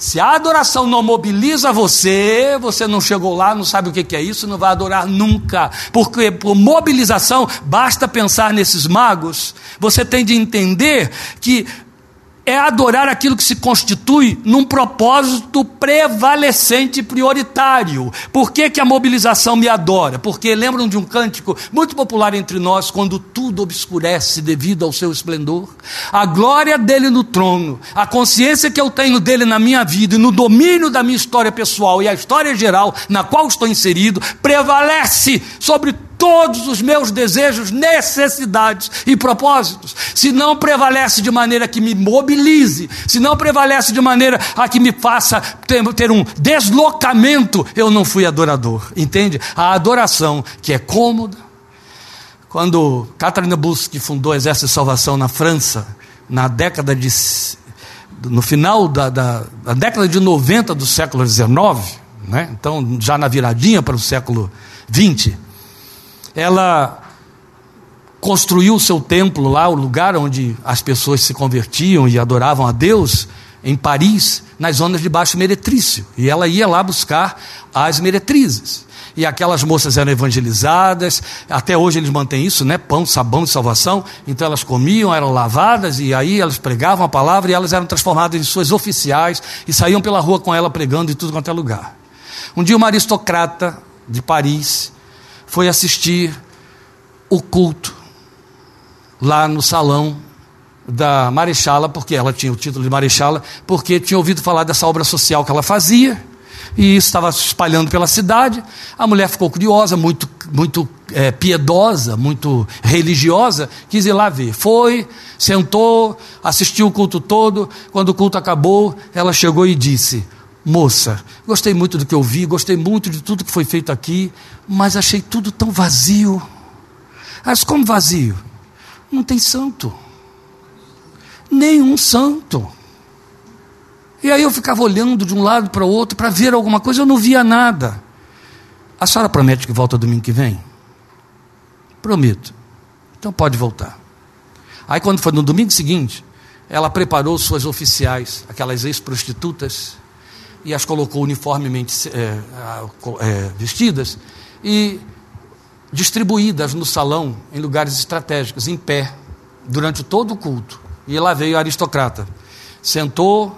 Se a adoração não mobiliza você, você não chegou lá, não sabe o que é isso, não vai adorar nunca. Porque por mobilização, basta pensar nesses magos, você tem de entender que é adorar aquilo que se constitui num propósito prevalecente e prioritário. Por que, que a mobilização me adora? Porque lembram de um cântico muito popular entre nós, quando tudo obscurece devido ao seu esplendor? A glória dele no trono, a consciência que eu tenho dele na minha vida e no domínio da minha história pessoal e a história geral na qual estou inserido, prevalece sobre todos os meus desejos, necessidades e propósitos. Se não prevalece de maneira que me mobilize, se não prevalece de maneira a que me faça ter, um deslocamento, eu não fui adorador. Entende? A adoração que é cômoda. Quando Catarina Busque fundou o Exército de Salvação na França, na década de. no final da, da, da década de 90 do século XIX, né? então já na viradinha para o século XX, ela construiu o seu templo lá, o lugar onde as pessoas se convertiam e adoravam a Deus, em Paris, nas zonas de baixo meretrício. E ela ia lá buscar as meretrizes. E aquelas moças eram evangelizadas, até hoje eles mantêm isso, né? Pão, sabão e salvação. Então elas comiam, eram lavadas, e aí elas pregavam a palavra e elas eram transformadas em suas oficiais e saíam pela rua com ela pregando em tudo quanto é lugar. Um dia uma aristocrata de Paris foi assistir o culto lá no salão da Marechala, porque ela tinha o título de Marechala, porque tinha ouvido falar dessa obra social que ela fazia, e isso estava se espalhando pela cidade. A mulher ficou curiosa, muito, muito é, piedosa, muito religiosa, quis ir lá ver. Foi, sentou, assistiu o culto todo. Quando o culto acabou, ela chegou e disse: Moça, gostei muito do que eu vi, gostei muito de tudo que foi feito aqui, mas achei tudo tão vazio. Mas como vazio? Não tem santo. Nenhum santo. E aí eu ficava olhando de um lado para o outro para ver alguma coisa, eu não via nada. A senhora promete que volta domingo que vem? Prometo. Então pode voltar. Aí quando foi no domingo seguinte, ela preparou suas oficiais, aquelas ex-prostitutas, e as colocou uniformemente é, é, vestidas e distribuídas no salão, em lugares estratégicos, em pé, durante todo o culto. E lá veio a aristocrata. Sentou,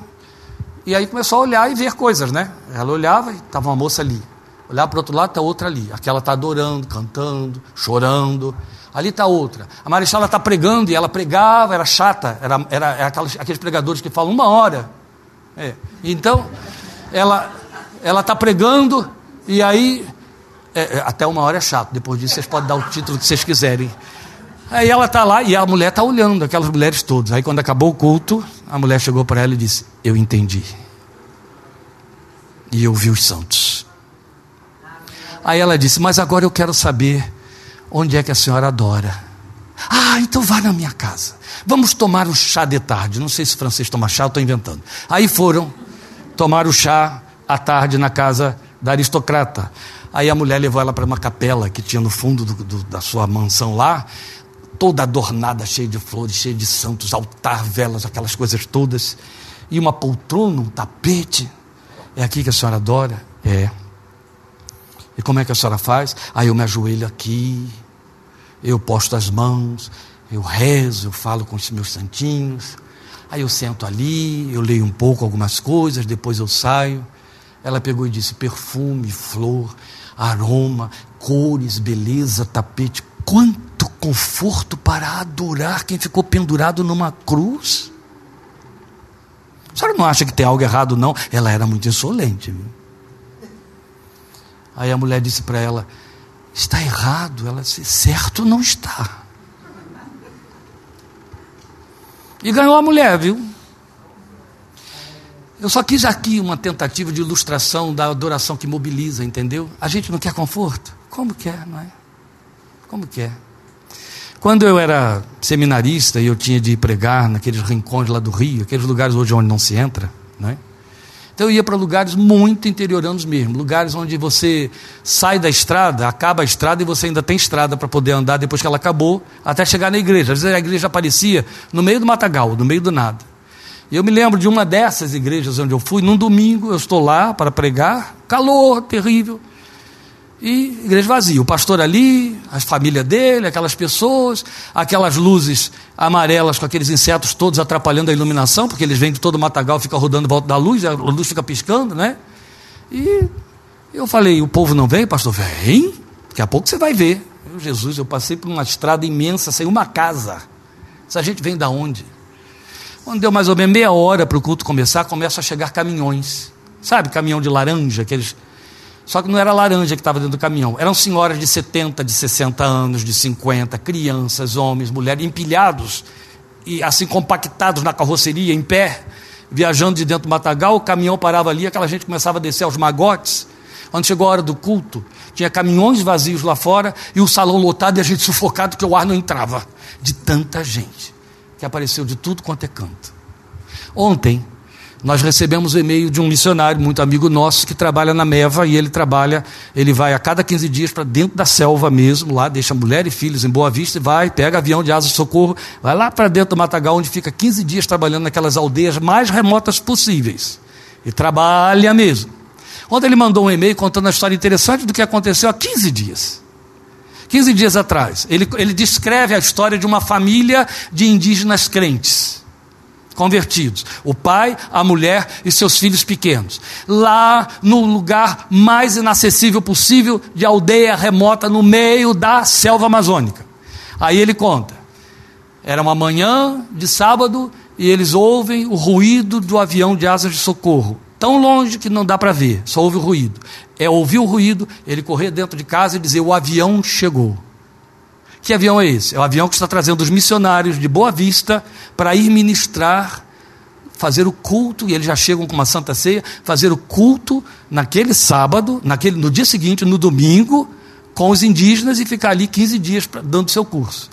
e aí começou a olhar e ver coisas, né? Ela olhava e estava uma moça ali. Olhar para o outro lado, está outra ali. Aquela está adorando, cantando, chorando. Ali está outra. A Marichala está pregando e ela pregava, era chata. Era, era, era aqueles, aqueles pregadores que falam uma hora. É. Então, ela ela está pregando e aí é, é, até uma hora é chato. Depois disso vocês podem dar o título que vocês quiserem. Aí ela está lá e a mulher está olhando, aquelas mulheres todas. Aí quando acabou o culto, a mulher chegou para ela e disse: Eu entendi. E eu vi os santos. Aí ela disse: Mas agora eu quero saber onde é que a senhora adora. Ah, então vá na minha casa. Vamos tomar um chá de tarde. Não sei se francês toma chá, estou inventando. Aí foram tomar o chá à tarde na casa da aristocrata. Aí a mulher levou ela para uma capela que tinha no fundo do, do, da sua mansão lá toda adornada, cheia de flores, cheia de santos, altar, velas, aquelas coisas todas, e uma poltrona, um tapete. É aqui que a senhora adora? É. E como é que a senhora faz? Aí eu me ajoelho aqui, eu posto as mãos, eu rezo, eu falo com os meus santinhos. Aí eu sento ali, eu leio um pouco algumas coisas, depois eu saio. Ela pegou e disse: perfume, flor, aroma, cores, beleza, tapete. Quanto conforto para adorar quem ficou pendurado numa cruz? A senhora não acha que tem algo errado, não? Ela era muito insolente. Viu? Aí a mulher disse para ela: Está errado. Ela disse: Certo não está. E ganhou a mulher, viu? Eu só quis aqui uma tentativa de ilustração da adoração que mobiliza, entendeu? A gente não quer conforto? Como quer, não é? Como quer? Quando eu era seminarista e eu tinha de pregar naqueles rincões lá do Rio, aqueles lugares hoje onde não se entra, né? Então eu ia para lugares muito interioranos mesmo, lugares onde você sai da estrada, acaba a estrada e você ainda tem estrada para poder andar depois que ela acabou, até chegar na igreja. Às vezes a igreja aparecia no meio do matagal, no meio do nada. E eu me lembro de uma dessas igrejas onde eu fui, num domingo, eu estou lá para pregar, calor terrível e igreja vazia. O pastor ali, a família dele, aquelas pessoas, aquelas luzes amarelas com aqueles insetos todos atrapalhando a iluminação, porque eles vêm de todo o matagal, fica rodando volta da luz, a luz fica piscando, né? E eu falei: o povo não vem, pastor? Vem, daqui a pouco você vai ver. Eu, Jesus, eu passei por uma estrada imensa, sem uma casa. Essa gente vem da onde? Quando deu mais ou menos meia hora para o culto começar, começam a chegar caminhões. Sabe, caminhão de laranja, aqueles só que não era laranja que estava dentro do caminhão. Eram senhoras de 70, de 60 anos, de 50, crianças, homens, mulheres, empilhados e assim compactados na carroceria, em pé, viajando de dentro do matagal. O caminhão parava ali, aquela gente começava a descer aos magotes. Quando chegou a hora do culto, tinha caminhões vazios lá fora e o salão lotado e a gente sufocado, porque o ar não entrava. De tanta gente que apareceu de tudo quanto é canto. Ontem, nós recebemos o e-mail de um missionário, muito amigo nosso, que trabalha na Meva, e ele trabalha, ele vai a cada 15 dias para dentro da selva mesmo, lá, deixa mulher e filhos em Boa Vista, e vai, pega avião de asa de socorro, vai lá para dentro do Matagal, onde fica 15 dias trabalhando naquelas aldeias mais remotas possíveis. E trabalha mesmo. Ontem ele mandou um e-mail contando a história interessante do que aconteceu há 15 dias. 15 dias atrás. Ele, ele descreve a história de uma família de indígenas crentes convertidos. O pai, a mulher e seus filhos pequenos. Lá no lugar mais inacessível possível de aldeia remota no meio da selva amazônica. Aí ele conta. Era uma manhã de sábado e eles ouvem o ruído do avião de asas de socorro. Tão longe que não dá para ver, só ouve o ruído. É ouvir o ruído, ele correr dentro de casa e dizer: O avião chegou. Que avião é esse? É o avião que está trazendo os missionários de Boa Vista para ir ministrar, fazer o culto, e eles já chegam com uma santa ceia, fazer o culto naquele sábado, naquele, no dia seguinte, no domingo, com os indígenas e ficar ali 15 dias dando seu curso.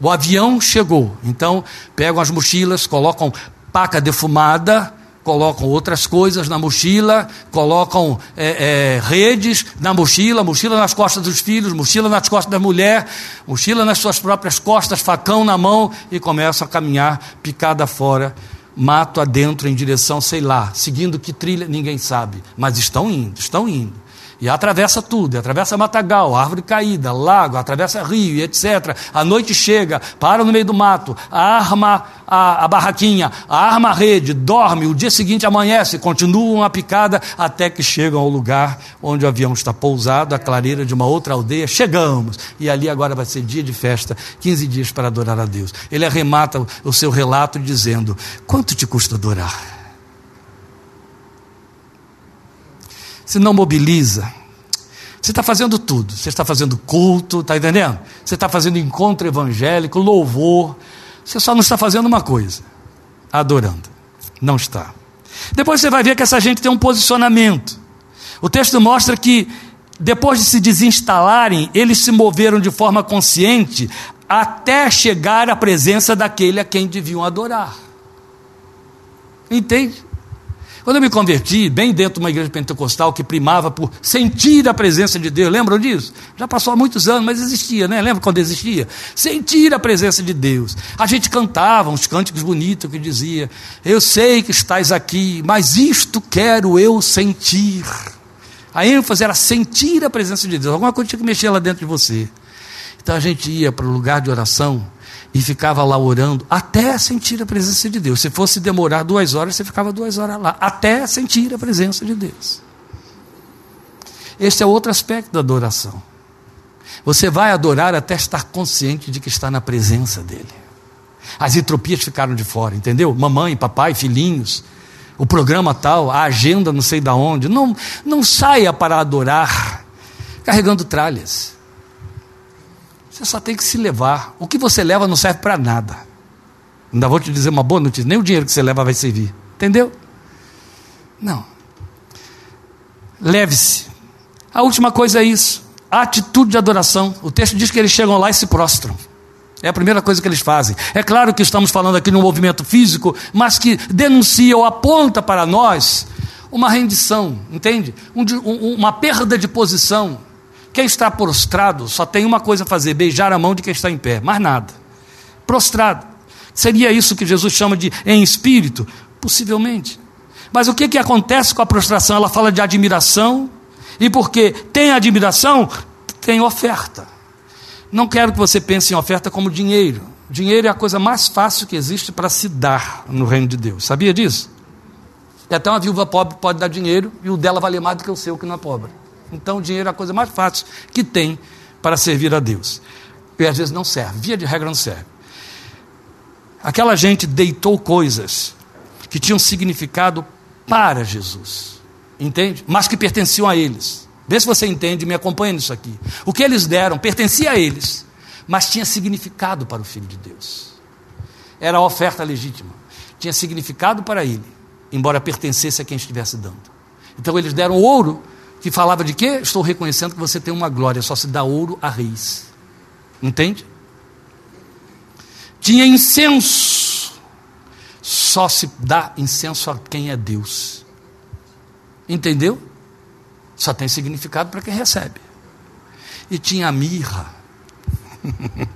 O avião chegou, então pegam as mochilas, colocam paca defumada, colocam outras coisas na mochila, colocam é, é, redes na mochila, mochila nas costas dos filhos, mochila nas costas da mulher, mochila nas suas próprias costas, facão na mão e começam a caminhar picada fora, mato adentro em direção, sei lá, seguindo que trilha, ninguém sabe, mas estão indo, estão indo. E atravessa tudo, atravessa matagal, árvore caída, lago, atravessa rio, etc. A noite chega, para no meio do mato, arma a, a barraquinha, arma a rede, dorme, o dia seguinte amanhece, continuam a picada até que chegam ao lugar onde o avião está pousado, a clareira de uma outra aldeia. Chegamos, e ali agora vai ser dia de festa, 15 dias para adorar a Deus. Ele arremata o seu relato dizendo: Quanto te custa adorar? Você não mobiliza. Você está fazendo tudo. Você está fazendo culto, está entendendo? Você está fazendo encontro evangélico, louvor. Você só não está fazendo uma coisa: adorando. Não está. Depois você vai ver que essa gente tem um posicionamento. O texto mostra que, depois de se desinstalarem, eles se moveram de forma consciente até chegar à presença daquele a quem deviam adorar. Entende? Quando eu me converti, bem dentro de uma igreja pentecostal que primava por sentir a presença de Deus, lembram disso? Já passou há muitos anos, mas existia, né? Lembra quando existia? Sentir a presença de Deus. A gente cantava uns cânticos bonitos que dizia: Eu sei que estás aqui, mas isto quero eu sentir. A ênfase era sentir a presença de Deus. Alguma coisa tinha que mexer lá dentro de você. Então a gente ia para o lugar de oração e ficava lá orando até sentir a presença de Deus. Se fosse demorar duas horas, você ficava duas horas lá, até sentir a presença de Deus. Este é outro aspecto da adoração. Você vai adorar até estar consciente de que está na presença dele. As entropias ficaram de fora, entendeu? Mamãe, papai, filhinhos, o programa tal, a agenda não sei da onde. Não, não saia para adorar carregando tralhas. Você só tem que se levar. O que você leva não serve para nada. Ainda vou te dizer uma boa notícia: nem o dinheiro que você leva vai servir. Entendeu? Não. Leve-se. A última coisa é isso. A atitude de adoração. O texto diz que eles chegam lá e se prostram. É a primeira coisa que eles fazem. É claro que estamos falando aqui de um movimento físico, mas que denuncia ou aponta para nós uma rendição, entende? Um, um, uma perda de posição quem está prostrado só tem uma coisa a fazer: beijar a mão de quem está em pé, mais nada. Prostrado. Seria isso que Jesus chama de em espírito? Possivelmente. Mas o que, que acontece com a prostração? Ela fala de admiração, e porque tem admiração, tem oferta. Não quero que você pense em oferta como dinheiro. Dinheiro é a coisa mais fácil que existe para se dar no reino de Deus. Sabia disso? E até uma viúva pobre pode dar dinheiro e o dela vale mais do que o seu, que não é pobre. Então, o dinheiro é a coisa mais fácil que tem para servir a Deus. E às vezes não serve, via de regra não serve. Aquela gente deitou coisas que tinham significado para Jesus, entende? Mas que pertenciam a eles. Vê se você entende me acompanha nisso aqui. O que eles deram pertencia a eles, mas tinha significado para o Filho de Deus. Era a oferta legítima. Tinha significado para ele, embora pertencesse a quem estivesse dando. Então eles deram ouro que falava de quê? Estou reconhecendo que você tem uma glória, só se dá ouro a reis. Entende? Tinha incenso, só se dá incenso a quem é Deus. Entendeu? Só tem significado para quem recebe. E tinha mirra.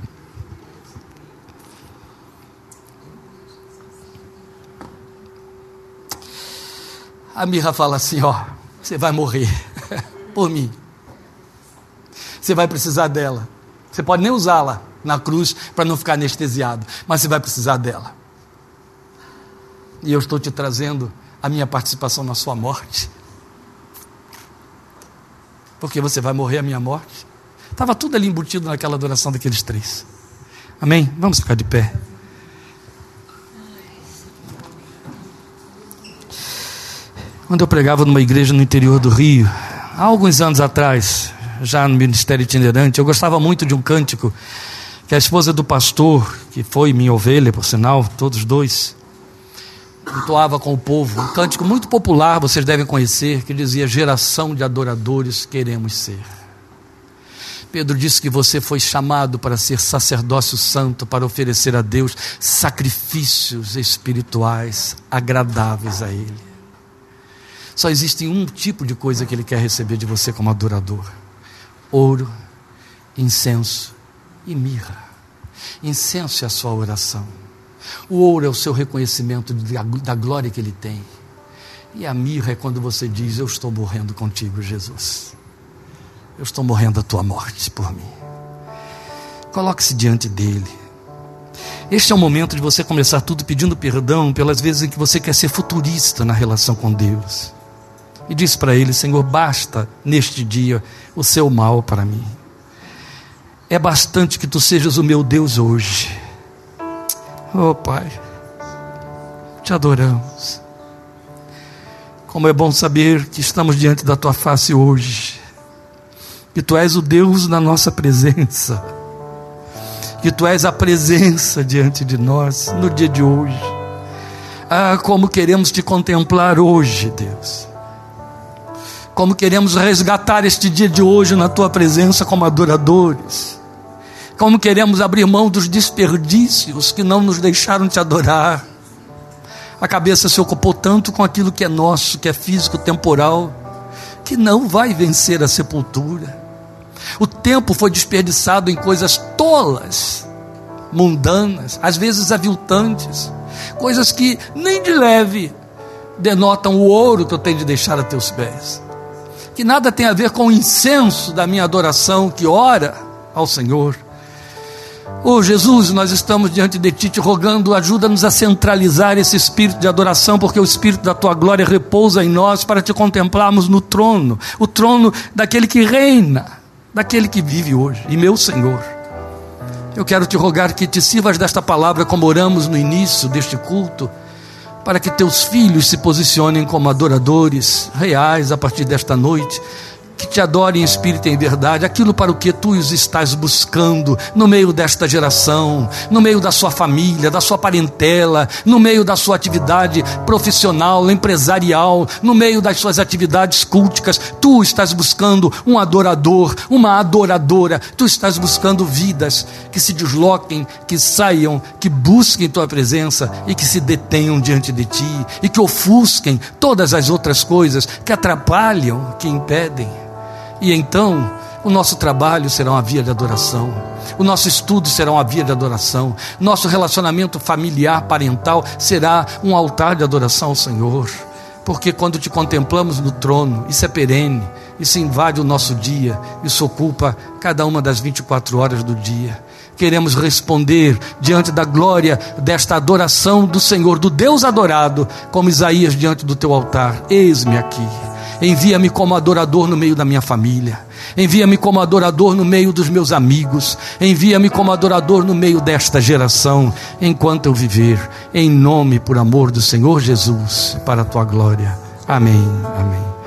a mirra fala assim: ó, você vai morrer por mim. Você vai precisar dela. Você pode nem usá-la na cruz para não ficar anestesiado, mas você vai precisar dela. E eu estou te trazendo a minha participação na sua morte. Porque você vai morrer a minha morte. Estava tudo ali embutido naquela adoração daqueles três. Amém? Vamos ficar de pé. Quando eu pregava numa igreja no interior do Rio, há alguns anos atrás, já no ministério itinerante, eu gostava muito de um cântico que a esposa do pastor, que foi minha ovelha, por sinal, todos dois, entoava com o povo. Um cântico muito popular, vocês devem conhecer, que dizia: Geração de adoradores queremos ser. Pedro disse que você foi chamado para ser sacerdócio santo, para oferecer a Deus sacrifícios espirituais agradáveis a Ele. Só existe um tipo de coisa que Ele quer receber de você como adorador: ouro, incenso e mirra. Incenso é a sua oração. O ouro é o seu reconhecimento da glória que Ele tem. E a mirra é quando você diz: Eu estou morrendo contigo, Jesus. Eu estou morrendo a tua morte por mim. Coloque-se diante dele. Este é o momento de você começar tudo pedindo perdão pelas vezes em que você quer ser futurista na relação com Deus. E diz para ele: Senhor, basta neste dia o seu mal para mim. É bastante que tu sejas o meu Deus hoje. Oh Pai, te adoramos. Como é bom saber que estamos diante da tua face hoje que tu és o Deus na nossa presença, que tu és a presença diante de nós no dia de hoje. Ah, como queremos te contemplar hoje, Deus. Como queremos resgatar este dia de hoje na tua presença como adoradores. Como queremos abrir mão dos desperdícios que não nos deixaram te adorar. A cabeça se ocupou tanto com aquilo que é nosso, que é físico, temporal, que não vai vencer a sepultura. O tempo foi desperdiçado em coisas tolas, mundanas, às vezes aviltantes, coisas que nem de leve denotam o ouro que eu tenho de deixar a teus pés, que nada tem a ver com o incenso da minha adoração que ora ao Senhor. Oh Jesus, nós estamos diante de Ti te rogando, ajuda-nos a centralizar esse espírito de adoração, porque o espírito da Tua glória repousa em nós para te contemplarmos no trono, o trono daquele que reina daquele que vive hoje, e meu Senhor. Eu quero te rogar que te sirvas desta palavra como oramos no início deste culto, para que teus filhos se posicionem como adoradores reais a partir desta noite que te adorem em espírito e em verdade, aquilo para o que tu os estás buscando no meio desta geração, no meio da sua família, da sua parentela, no meio da sua atividade profissional, empresarial, no meio das suas atividades culticas. Tu estás buscando um adorador, uma adoradora, tu estás buscando vidas que se desloquem, que saiam, que busquem tua presença e que se detenham diante de ti e que ofusquem todas as outras coisas que atrapalham, que impedem. E então, o nosso trabalho será uma via de adoração, o nosso estudo será uma via de adoração, nosso relacionamento familiar, parental será um altar de adoração ao Senhor. Porque quando te contemplamos no trono, isso é perene, isso invade o nosso dia, isso ocupa cada uma das 24 horas do dia. Queremos responder diante da glória desta adoração do Senhor, do Deus adorado, como Isaías diante do teu altar. Eis-me aqui. Envia-me como adorador no meio da minha família. Envia-me como adorador no meio dos meus amigos. Envia-me como adorador no meio desta geração, enquanto eu viver. Em nome, por amor do Senhor Jesus, para a tua glória. Amém. Amém.